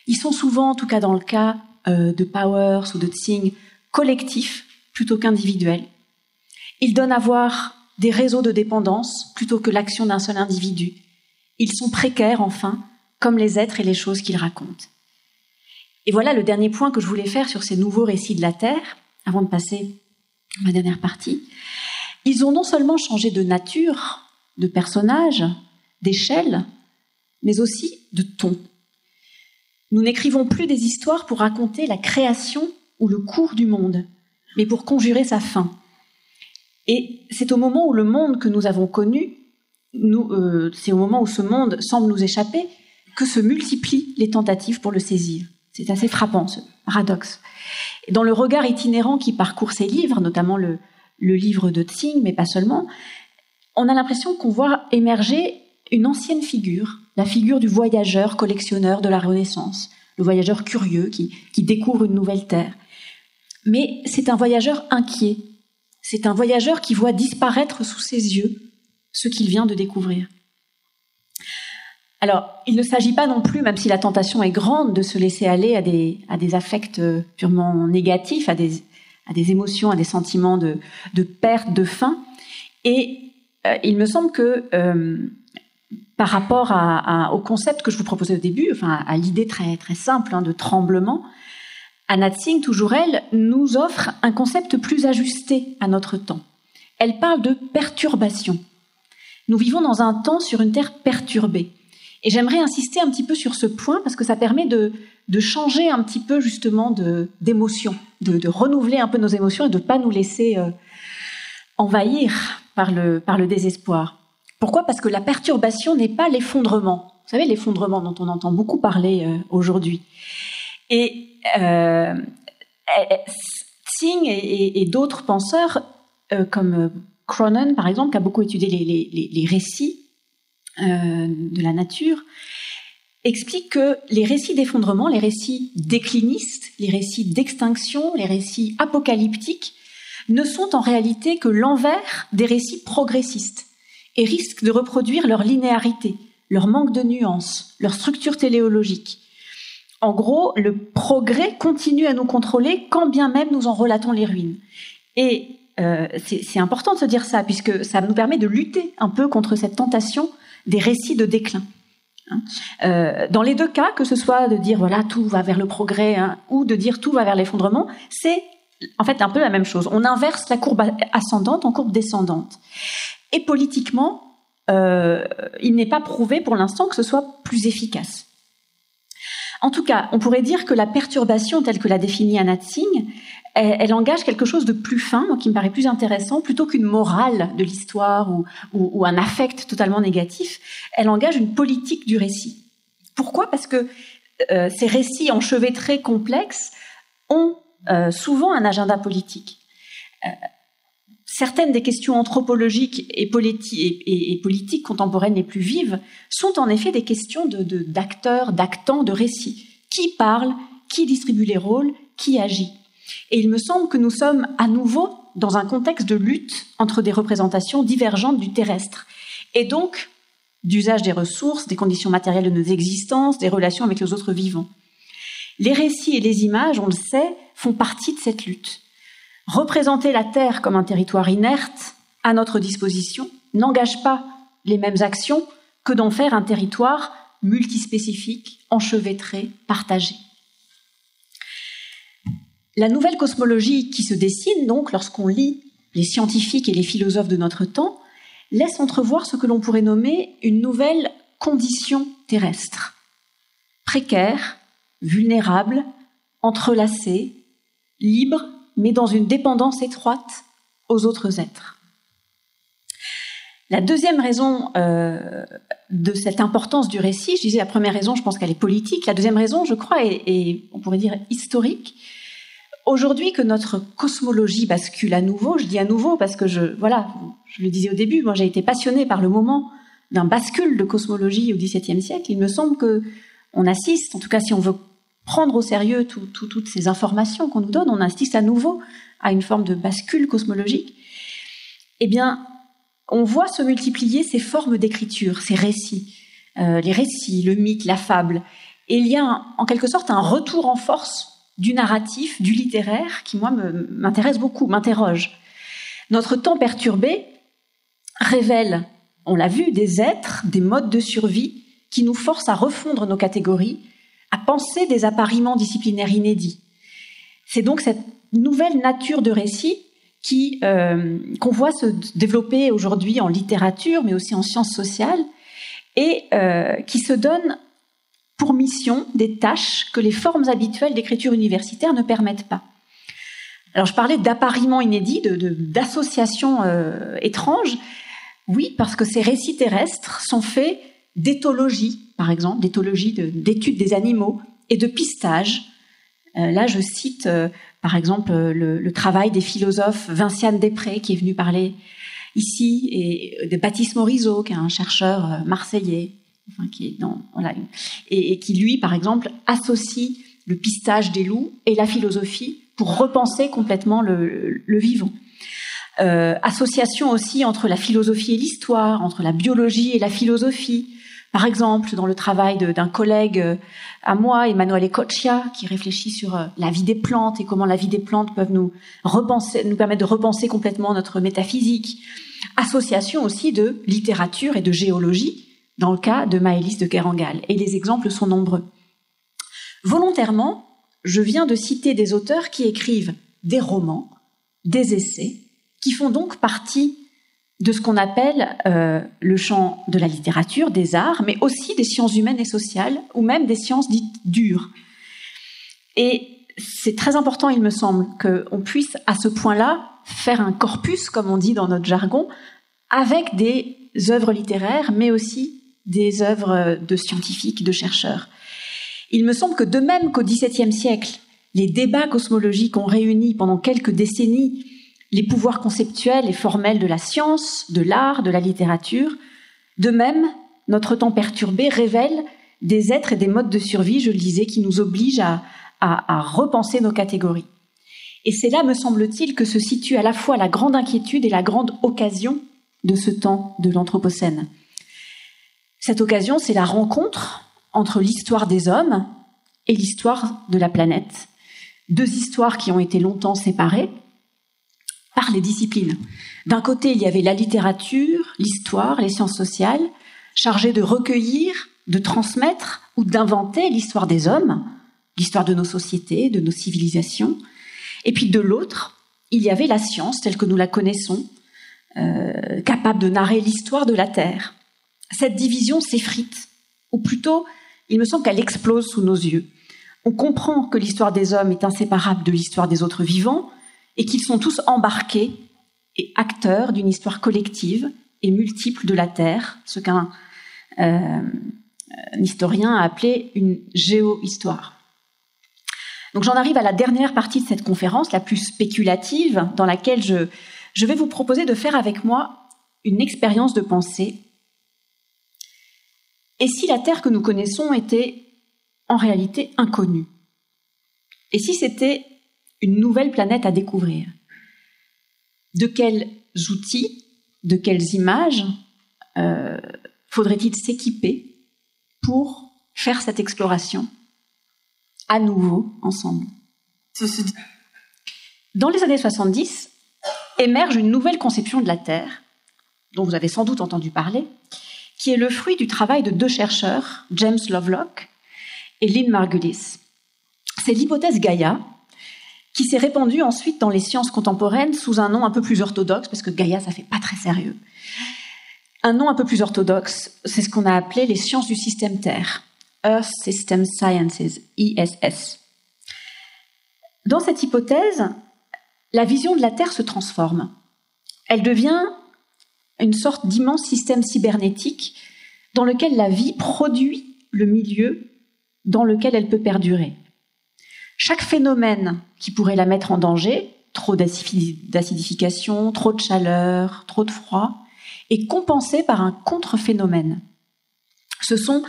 Ils sont souvent, en tout cas dans le cas euh, de Powers ou de Tsing, collectifs plutôt qu'individuels. Ils donnent à voir des réseaux de dépendance plutôt que l'action d'un seul individu. Ils sont précaires, enfin, comme les êtres et les choses qu'ils racontent. Et voilà le dernier point que je voulais faire sur ces nouveaux récits de la Terre, avant de passer ma dernière partie, ils ont non seulement changé de nature, de personnage, d'échelle, mais aussi de ton. Nous n'écrivons plus des histoires pour raconter la création ou le cours du monde, mais pour conjurer sa fin. Et c'est au moment où le monde que nous avons connu, euh, c'est au moment où ce monde semble nous échapper, que se multiplient les tentatives pour le saisir. C'est assez frappant, ce paradoxe. Dans le regard itinérant qui parcourt ces livres, notamment le, livre de Tsing, mais pas seulement, on a l'impression qu'on voit émerger une ancienne figure, la figure du voyageur collectionneur de la Renaissance, le voyageur curieux qui, qui découvre une nouvelle terre. Mais c'est un voyageur inquiet, c'est un voyageur qui voit disparaître sous ses yeux ce qu'il vient de découvrir. Alors, il ne s'agit pas non plus, même si la tentation est grande, de se laisser aller à des, à affects euh, purement négatifs, à des, à émotions, à des sentiments de, perte, de faim. Et euh, il me semble que euh, par rapport au concept que je vous proposais au début, enfin à l'idée très très simple hein, de tremblement, Anna Tsing, toujours elle, nous offre un concept plus ajusté à notre temps. Elle parle de perturbation. Nous vivons dans un temps sur une terre perturbée. Et j'aimerais insister un petit peu sur ce point parce que ça permet de, changer un petit peu justement d'émotion, de, de, renouveler un peu nos émotions et de ne pas nous laisser euh, envahir par le, par le désespoir. Pourquoi? Parce que la perturbation n'est pas l'effondrement. Vous savez, l'effondrement dont on entend beaucoup parler euh, aujourd'hui. Et euh, Tsing et, d'autres penseurs, euh, comme Cronin par exemple, qui a beaucoup étudié les récits euh, de la nature, explique que les récits d'effondrement, les récits déclinistes, les récits d'extinction, les récits apocalyptiques, ne sont en réalité que l'envers des récits progressistes et risquent de reproduire leur linéarité, leur manque de nuances, leur structure téléologique. En gros, le progrès continue à nous contrôler quand bien même nous en relatons les ruines. Et euh, c'est important de se dire ça, puisque ça nous permet de lutter un peu contre cette tentation des récits de déclin. Hein. Euh, dans les deux cas, que ce soit de dire voilà tout va vers le progrès hein, ou de dire tout va vers l'effondrement, c'est en fait un peu la même chose. On inverse la courbe ascendante en courbe descendante. Et politiquement, euh, il n'est pas prouvé pour l'instant que ce soit plus efficace. En tout cas, on pourrait dire que la perturbation telle que l'a définie Anna Tsing, elle, engage quelque chose de plus fin, qui me paraît plus intéressant, plutôt qu'une morale de l'histoire ou, un affect totalement négatif. Elle engage une politique du récit. Pourquoi? Parce que euh, ces récits enchevêtrés complexes ont euh, souvent un agenda politique. Euh, Certaines des questions anthropologiques et, politiques contemporaines les plus vives sont en effet des questions d'acteurs, d'actants, de récits. Qui parle Qui distribue les rôles Qui agit Et il me semble que nous sommes à nouveau dans un contexte de lutte entre des représentations divergentes du terrestre, et donc d'usage des ressources, des conditions matérielles de nos existences, des relations avec les autres vivants. Les récits et les images, on le sait, font partie de cette lutte. Représenter la Terre comme un territoire inerte à notre disposition n'engage pas les mêmes actions que d'en faire un territoire multispécifique, enchevêtré, partagé. La nouvelle cosmologie qui se dessine donc lorsqu'on lit les scientifiques et les philosophes de notre temps laisse entrevoir ce que l'on pourrait nommer une nouvelle condition terrestre. Précaire, vulnérable, entrelacée, libre, mais dans une dépendance étroite aux autres êtres. La deuxième raison euh, de cette importance du récit, je disais la première raison, je pense qu'elle est politique. La deuxième raison, je crois, est, on pourrait dire historique. Aujourd'hui, que notre cosmologie bascule à nouveau, je dis à nouveau parce que je, voilà, je le disais au début, moi j'ai été passionnée par le moment d'un bascule de cosmologie au XVIIe siècle. Il me semble que on assiste, en tout cas si on veut prendre au sérieux toutes ces informations qu'on nous donne, on assiste à nouveau à une forme de bascule cosmologique. Eh bien, on voit se multiplier ces formes d'écriture, ces récits, euh, les récits, le mythe, la fable. Et il y a en quelque sorte un retour en force du narratif, du littéraire, qui moi m'intéresse beaucoup, m'interroge. Notre temps perturbé révèle, on l'a vu, des êtres, des modes de survie qui nous forcent à refondre nos catégories, à penser des appariements disciplinaires inédits. C'est donc cette nouvelle nature de récit qui euh, qu'on voit se développer aujourd'hui en littérature, mais aussi en sciences sociales, et euh, qui se donne pour mission des tâches que les formes habituelles d'écriture universitaire ne permettent pas. Alors je parlais d'appariements inédits, d'associations euh, étranges. Oui, parce que ces récits terrestres sont faits d'éthologie, par exemple, d'éthologie d'études des animaux et de pistage. Euh, là, je cite euh, par exemple le, travail des philosophes Vinciane Després, qui est venu parler ici, et de Baptiste Morisot, qui est un chercheur marseillais, qui est dans, voilà, et, qui lui, par exemple, associe le pistage des loups et la philosophie pour repenser complètement le, vivant. Euh, association aussi entre la philosophie et l'histoire, entre la biologie et la philosophie. Par exemple, dans le travail d'un collègue euh, à moi, Emmanuel Ecoccia, qui réfléchit sur euh, la vie des plantes et comment la vie des plantes peuvent nous permettre de repenser complètement notre métaphysique. Association aussi de littérature et de géologie, dans le cas de Maëlys de Kerangal. Et les exemples sont nombreux. Volontairement, je viens de citer des auteurs qui écrivent des romans, des essais, qui font donc partie de ce qu'on appelle euh, le champ de la littérature, des arts, mais aussi des sciences humaines et sociales, ou même des sciences dites dures. Et c'est très important, il me semble, qu'on puisse à ce point-là faire un corpus, comme on dit dans notre jargon, avec des œuvres littéraires, mais aussi des œuvres de scientifiques, de chercheurs. Il me semble que de même qu'au XVIIe siècle, les débats cosmologiques ont réuni pendant quelques décennies les pouvoirs conceptuels et formels de la science, de l'art, de la littérature, de même, notre temps perturbé révèle des êtres et des modes de survie, je le disais, qui nous obligent à, repenser nos catégories. Et c'est là, me semble-t-il, que se situe à la fois la grande inquiétude et la grande occasion de ce temps de l'Anthropocène. Cette occasion, c'est la rencontre entre l'histoire des hommes et l'histoire de la planète. Deux histoires qui ont été longtemps séparées par les disciplines. D'un côté, il y avait la littérature, l'histoire, les sciences sociales, chargées de recueillir, de transmettre ou d'inventer l'histoire des hommes, l'histoire de nos sociétés, de nos civilisations. Et puis de l'autre, il y avait la science telle que nous la connaissons, euh, capable de narrer l'histoire de la Terre cette division s'effrite, ou plutôt, il me semble qu'elle explose sous nos yeux. On comprend que l'histoire des hommes est inséparable de l'histoire des autres vivants et qu'ils sont tous embarqués et acteurs d'une histoire collective et multiple de la Terre, ce qu'un euh, historien a appelé une géohistoire. Donc j'en arrive à la dernière partie de cette conférence, la plus spéculative, dans laquelle je, je vais vous proposer de faire avec moi une expérience de pensée. Et si la Terre que nous connaissons était en réalité inconnue? Et si c'était une nouvelle planète à découvrir De quels outils, de quelles images euh, faudrait-il s'équiper pour faire cette exploration à nouveau ensemble? Dans les années 70, émerge une nouvelle conception de la Terre, dont vous avez sans doute entendu parler, qui est le fruit du travail de deux chercheurs, James Lovelock et Lynn Margulis. C'est l'hypothèse Gaïa, qui s'est répandue ensuite dans les sciences contemporaines sous un nom un peu plus orthodoxe, parce que Gaïa, ça fait pas très sérieux. Un nom un peu plus orthodoxe, c'est ce qu'on a appelé les sciences du système Terre, Earth System Sciences, ISS. Dans cette hypothèse, la vision de la Terre se transforme. Elle devient une sorte d'immense système cybernétique dans lequel la vie produit le milieu dans lequel elle peut perdurer. Chaque phénomène qui pourrait la mettre en danger, trop d'acidification, trop de chaleur, trop de froid, est compensé par un contre-phénomène. Ce sont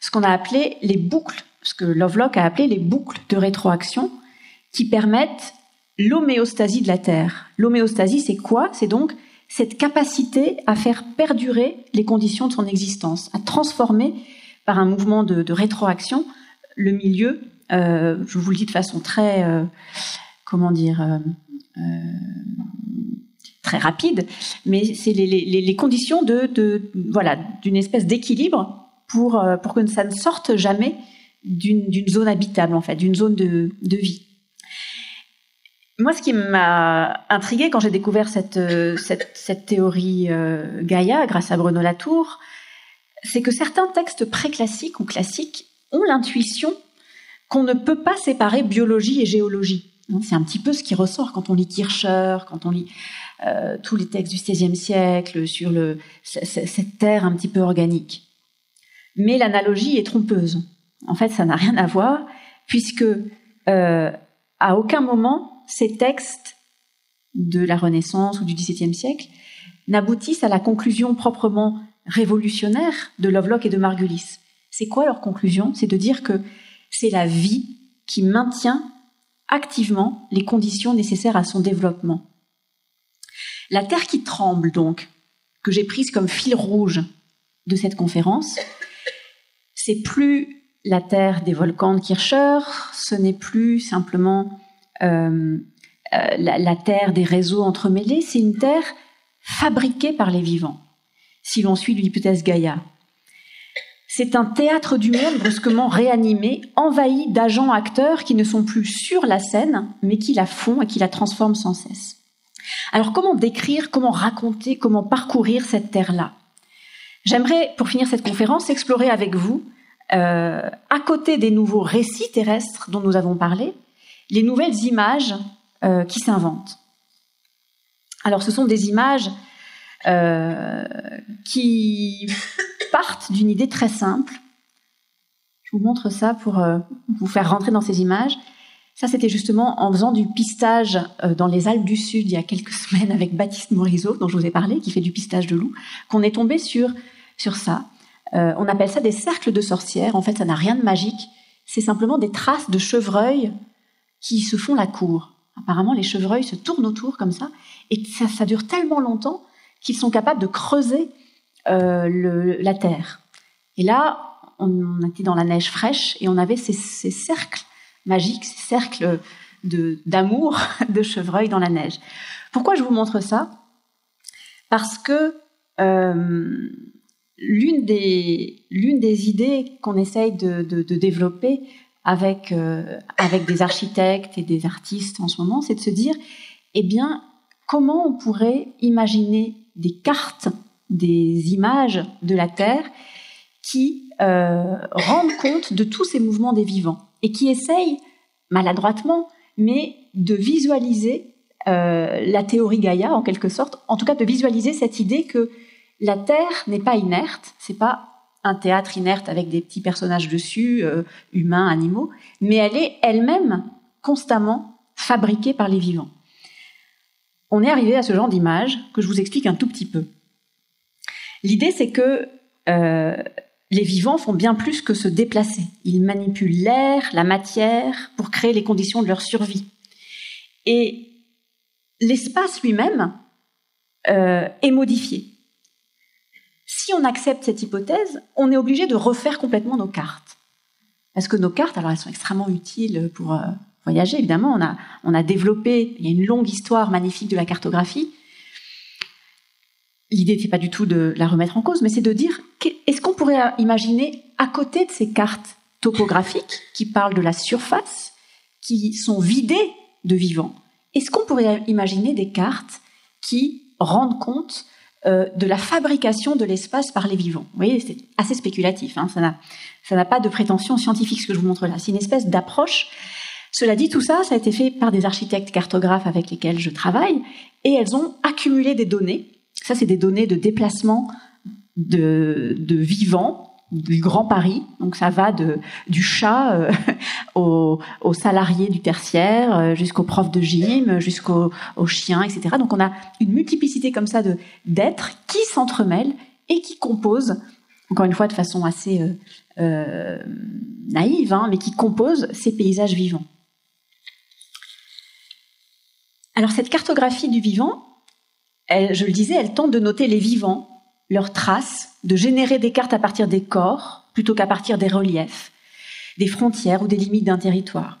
ce qu'on a appelé les boucles, ce que Lovelock a appelé les boucles de rétroaction, qui permettent l'homéostasie de la Terre. L'homéostasie, c'est quoi? C'est donc cette capacité à faire perdurer les conditions de son existence, à transformer par un mouvement de, rétroaction le milieu. Euh, je vous le dis de façon très, euh, comment dire, euh, très rapide, mais c'est les, conditions de, voilà d'une espèce d'équilibre pour pour que ça ne sorte jamais d'une zone habitable en fait, d'une zone de vie. Moi, ce qui m'a intrigué quand j'ai découvert cette, cette, cette théorie euh, Gaïa grâce à Bruno Latour, c'est que certains textes préclassiques ou classiques ont l'intuition qu'on ne peut pas séparer biologie et géologie. C'est un petit peu ce qui ressort quand on lit Kircher, quand on lit euh, tous les textes du XVIe siècle sur cette terre un petit peu organique. Mais l'analogie est trompeuse. En fait, ça n'a rien à voir, puisque euh, à aucun moment ces textes de la Renaissance ou du XVIIe siècle n'aboutissent à la conclusion proprement révolutionnaire de Lovelock et de Margulis. C'est quoi leur conclusion? C'est de dire que c'est la vie qui maintient activement les conditions nécessaires à son développement. La Terre qui tremble, donc, que j'ai prise comme fil rouge de cette conférence, c'est plus la Terre des volcans de Kircher, ce n'est plus simplement euh, euh, la, terre des réseaux entremêlés, c'est une terre fabriquée par les vivants, si l'on suit l'hypothèse Gaïa. C'est un théâtre du monde brusquement réanimé, envahi d'agents acteurs qui ne sont plus sur la scène, mais qui la font et qui la transforment sans cesse. Alors comment décrire, comment raconter, comment parcourir cette terre-là? J'aimerais, pour finir cette conférence, explorer avec vous, euh, à côté des nouveaux récits terrestres dont nous avons parlé, les nouvelles images euh, qui s'inventent. Alors ce sont des images euh, qui partent d'une idée très simple. Je vous montre ça pour euh, vous faire rentrer dans ces images. Ça, c'était justement en faisant du pistage dans les Alpes du Sud il y a quelques semaines avec Baptiste Morisot, dont je vous ai parlé, qui fait du pistage de loup, qu'on est tombé sur, sur ça. on appelle ça des cercles de sorcières. En fait, ça n'a rien de magique. C'est simplement des traces de chevreuils qui se font la cour. Apparemment, les chevreuils se tournent autour comme ça, et ça, dure tellement longtemps qu'ils sont capables de creuser euh, la terre. Et là, on, était dans la neige fraîche et on avait ces, cercles magiques, ces cercles d'amour de, chevreuils dans la neige. Pourquoi je vous montre ça? Parce que euh, l'une des, idées qu'on essaye de, développer euh, avec des architectes et des artistes en ce moment, c'est de se dire, eh bien, comment on pourrait imaginer des cartes, des images de la Terre qui euh, rendent compte de tous ces mouvements des vivants et qui essayent, maladroitement, mais de visualiser euh, la théorie Gaïa en quelque sorte, en tout cas de visualiser cette idée que la Terre n'est pas inerte, c'est pas un théâtre inerte avec des petits personnages dessus, euh, humains, animaux, mais elle est elle-même constamment fabriquée par les vivants. on est arrivé à ce genre d'image que je vous explique un tout petit peu. L'idée, c'est que euh, les vivants font bien plus que se déplacer. Ils manipulent l'air, la matière, pour créer les conditions de leur survie. Et l'espace lui-même euh, est modifié. Si on accepte cette hypothèse, on est obligé de refaire complètement nos cartes. Parce que nos cartes, alors elles sont extrêmement utiles pour euh, voyager, évidemment. On a, on a développé, il y a une longue histoire magnifique de la cartographie. L'idée n'était pas du tout de la remettre en cause, mais c'est de dire, est-ce qu'on pourrait imaginer à côté de ces cartes topographiques qui parlent de la surface, qui sont vidées de vivants, est-ce qu'on pourrait imaginer des cartes qui rendent compte euh, de la fabrication de l'espace par les vivants? Vous voyez, c'est assez spéculatif, hein, ça n'a pas de prétention scientifique ce que je vous montre là, c'est une espèce d'approche cela dit, tout ça, ça a été fait par des architectes cartographes avec lesquels je travaille, et elles ont accumulé des données. Ça, c'est des données de déplacement de, vivants du Grand Paris. Donc ça va du chat euh, aux, salariés du tertiaire, euh, jusqu'aux profs de gym, jusqu'aux chiens, etc. Donc on a une multiplicité comme ça d'êtres qui s'entremêlent et qui composent, encore une fois de façon assez euh, naïve, hein, mais qui composent ces paysages vivants. Alors cette cartographie du vivant, je le disais, elle tente de noter les vivants, leurs traces, de générer des cartes à partir des corps plutôt qu'à partir des reliefs, des frontières ou des limites d'un territoire.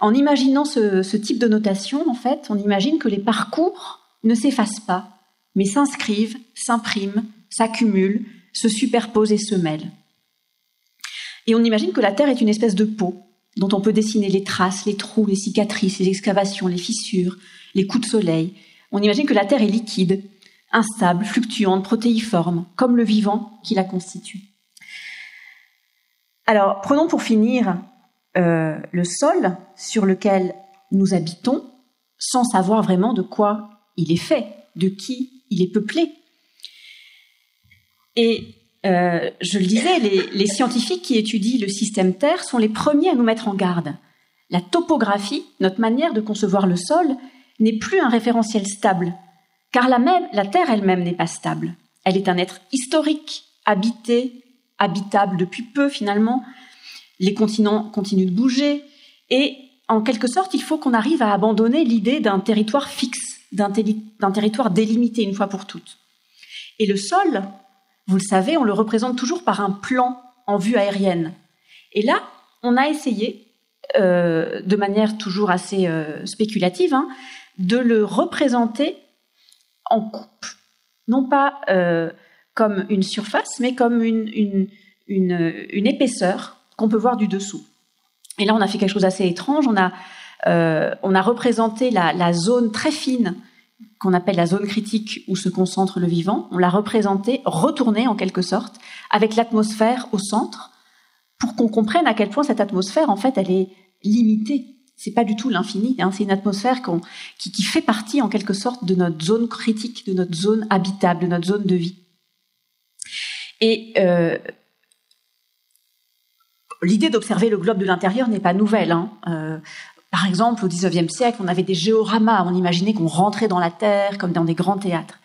En imaginant ce, type de notation, en fait, on imagine que les parcours ne s'effacent pas, mais s'inscrivent, s'impriment, s'accumulent, se superposent et se mêlent. Et on imagine que la Terre est une espèce de peau dont on peut dessiner les traces, les trous, les cicatrices, les excavations, les fissures, les coups de soleil. On imagine que la Terre est liquide, instable, fluctuante, protéiforme, comme le vivant qui la constitue. Alors, prenons pour finir euh, le sol sur lequel nous habitons, sans savoir vraiment de quoi il est fait, de qui il est peuplé. Et euh, je le disais, les, scientifiques qui étudient le système Terre sont les premiers à nous mettre en garde. La topographie, notre manière de concevoir le sol, n'est plus un référentiel stable, car la, Terre elle-même n'est pas stable. Elle est un être historique, habité, habitable depuis peu finalement. Les continents continuent de bouger, et en quelque sorte, il faut qu'on arrive à abandonner l'idée d'un territoire fixe, d'un territoire délimité une fois pour toutes. Et le sol, vous le savez, on le représente toujours par un plan en vue aérienne. Et là, on a essayé, euh, de manière toujours assez euh, spéculative, hein, de le représenter en coupe. Non pas euh, comme une surface, mais comme une, une, épaisseur qu'on peut voir du dessous. Et là, on a fait quelque chose d'assez étrange. On a, on a représenté la, la zone très fine qu'on appelle la zone critique où se concentre le vivant, on l'a représenté, retourné en quelque sorte, avec l'atmosphère au centre, pour qu'on comprenne à quel point cette atmosphère, en fait, elle est limitée. C'est pas du tout l'infini, hein. c'est une atmosphère qui, fait partie en quelque sorte de notre zone critique, de notre zone habitable, de notre zone de vie. Et euh, l'idée d'observer le globe de l'intérieur n'est pas nouvelle. Hein. Euh, par exemple, au XIXe siècle, on avait des géoramas, on imaginait qu'on rentrait dans la Terre comme dans des grands théâtres.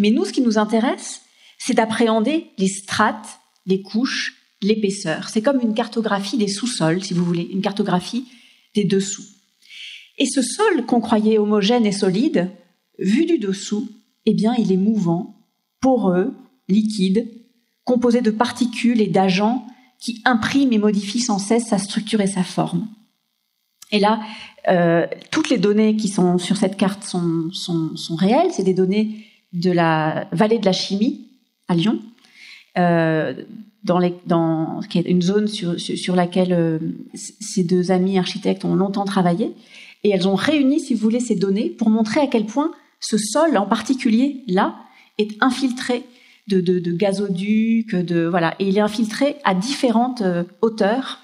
Mais nous, ce qui nous intéresse, c'est d'appréhender les strates, les couches, l'épaisseur. C'est comme une cartographie des sous-sols, si vous voulez, une cartographie des dessous. Et ce sol qu'on croyait homogène et solide, vu du dessous, eh bien, il est mouvant, poreux, liquide, composé de particules et d'agents qui impriment et modifient sans cesse sa structure et sa forme. Et là, euh, toutes les données qui sont sur cette carte sont, sont, réelles. C'est des données de la vallée de la chimie à Lyon, euh, dans, les, dans qui est une zone sur, sur laquelle euh, ces deux amis architectes ont longtemps travaillé. Et elles ont réuni, si vous voulez, ces données pour montrer à quel point ce sol, en particulier là, est infiltré de, de, de gazoducs, de voilà, et il est infiltré à différentes hauteurs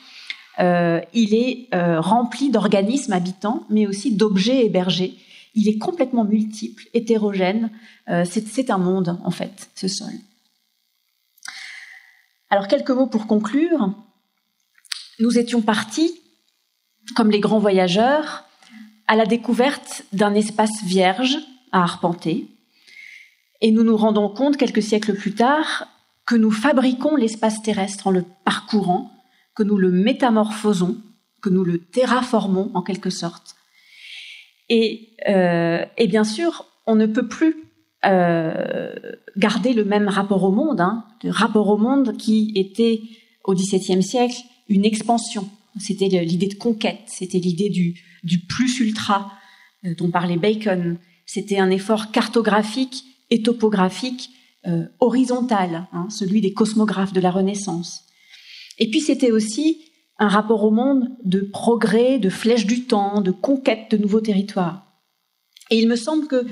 euh, il est euh, rempli d'organismes habitants, mais aussi d'objets hébergés. Il est complètement multiple, hétérogène. Euh, c'est un monde, en fait, ce sol. Alors, quelques mots pour conclure. Nous étions partis, comme les grands voyageurs, à la découverte d'un espace vierge, à arpenter. Et nous nous rendons compte quelques siècles plus tard que nous fabriquons l'espace terrestre en le parcourant, que nous le métamorphosons, que nous le terraformons en quelque sorte. Et, euh, et bien sûr, on ne peut plus euh, garder le même rapport au monde, hein, le rapport au monde qui était au XVIIe siècle une expansion. C'était l'idée de conquête, c'était l'idée du, plus ultra euh, dont parlait Bacon. C'était un effort cartographique et topographique euh, horizontal, hein, celui des cosmographes de la Renaissance. Et puis c'était aussi un rapport au monde de progrès, de flèche du temps, de conquête de nouveaux territoires. Et il me semble que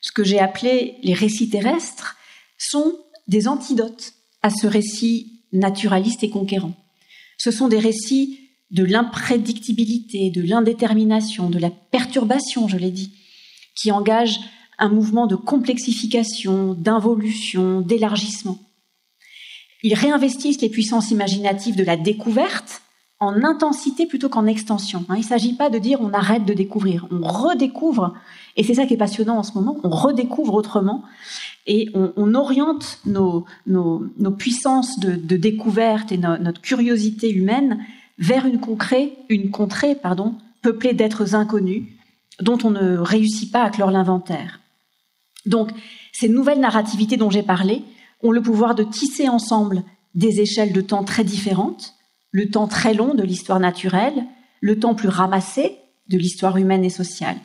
ce que j'ai appelé les récits terrestres sont des antidotes à ce récit naturaliste et conquérant. Ce sont des récits de l'imprédictibilité, de l'indétermination, de la perturbation, je l'ai dit, qui engagent un mouvement de complexification, d'involution, d'élargissement. Ils réinvestissent les puissances imaginatives de la découverte en intensité plutôt qu'en extension. Hein. Il ne s'agit pas de dire on arrête de découvrir, on redécouvre, et c'est ça qui est passionnant en ce moment, on redécouvre autrement, et on, oriente nos, puissances de, découverte et notre curiosité humaine vers une, une contrée pardon, peuplée d'êtres inconnus dont on ne réussit pas à clore l'inventaire. Donc, ces nouvelles narrativités dont j'ai parlé ont le pouvoir de tisser ensemble des échelles de temps très différentes, le temps très long de l'histoire naturelle, le temps plus ramassé de l'histoire humaine et sociale.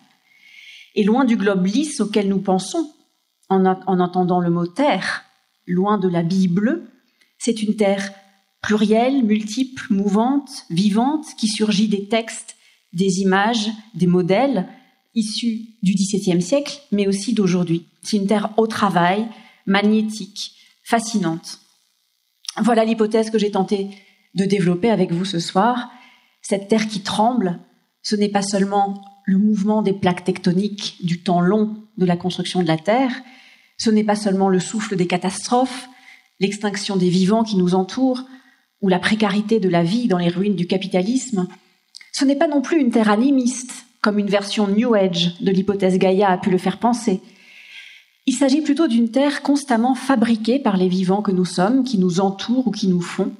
Et loin du globe lisse auquel nous pensons en, entendant le mot terre, loin de la bille bleue, c'est une terre plurielle, multiple, mouvante, vivante, qui surgit des textes, des images, des modèles issus du XVIIe siècle, mais aussi d'aujourd'hui. C'est une terre au travail, magnétique, fascinante. Voilà l'hypothèse que j'ai tenté de développer avec vous ce soir. Cette terre qui tremble, ce n'est pas seulement le mouvement des plaques tectoniques du temps long de la construction de la Terre, ce n'est pas seulement le souffle des catastrophes, l'extinction des vivants qui nous entourent, ou la précarité de la vie dans les ruines du capitalisme, ce n'est pas non plus une terre animiste, comme une version New Age de l'hypothèse Gaïa a pu le faire penser. Il s'agit plutôt d'une terre constamment fabriquée par les vivants que nous sommes, qui nous entourent ou qui nous font,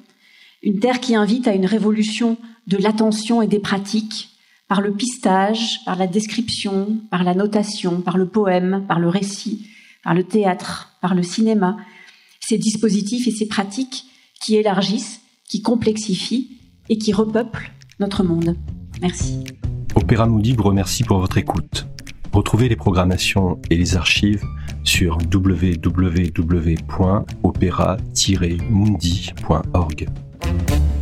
une terre qui invite à une révolution de l'attention et des pratiques, par le pistage, par la description, par la notation, par le poème, par le récit, par le théâtre, par le cinéma, ces dispositifs et ces pratiques qui élargissent, qui complexifient et qui repeuplent notre monde. Merci. Opéra Moody vous remercie pour votre écoute. Retrouvez les programmations et les archives sur www.opéra-mundi.org. you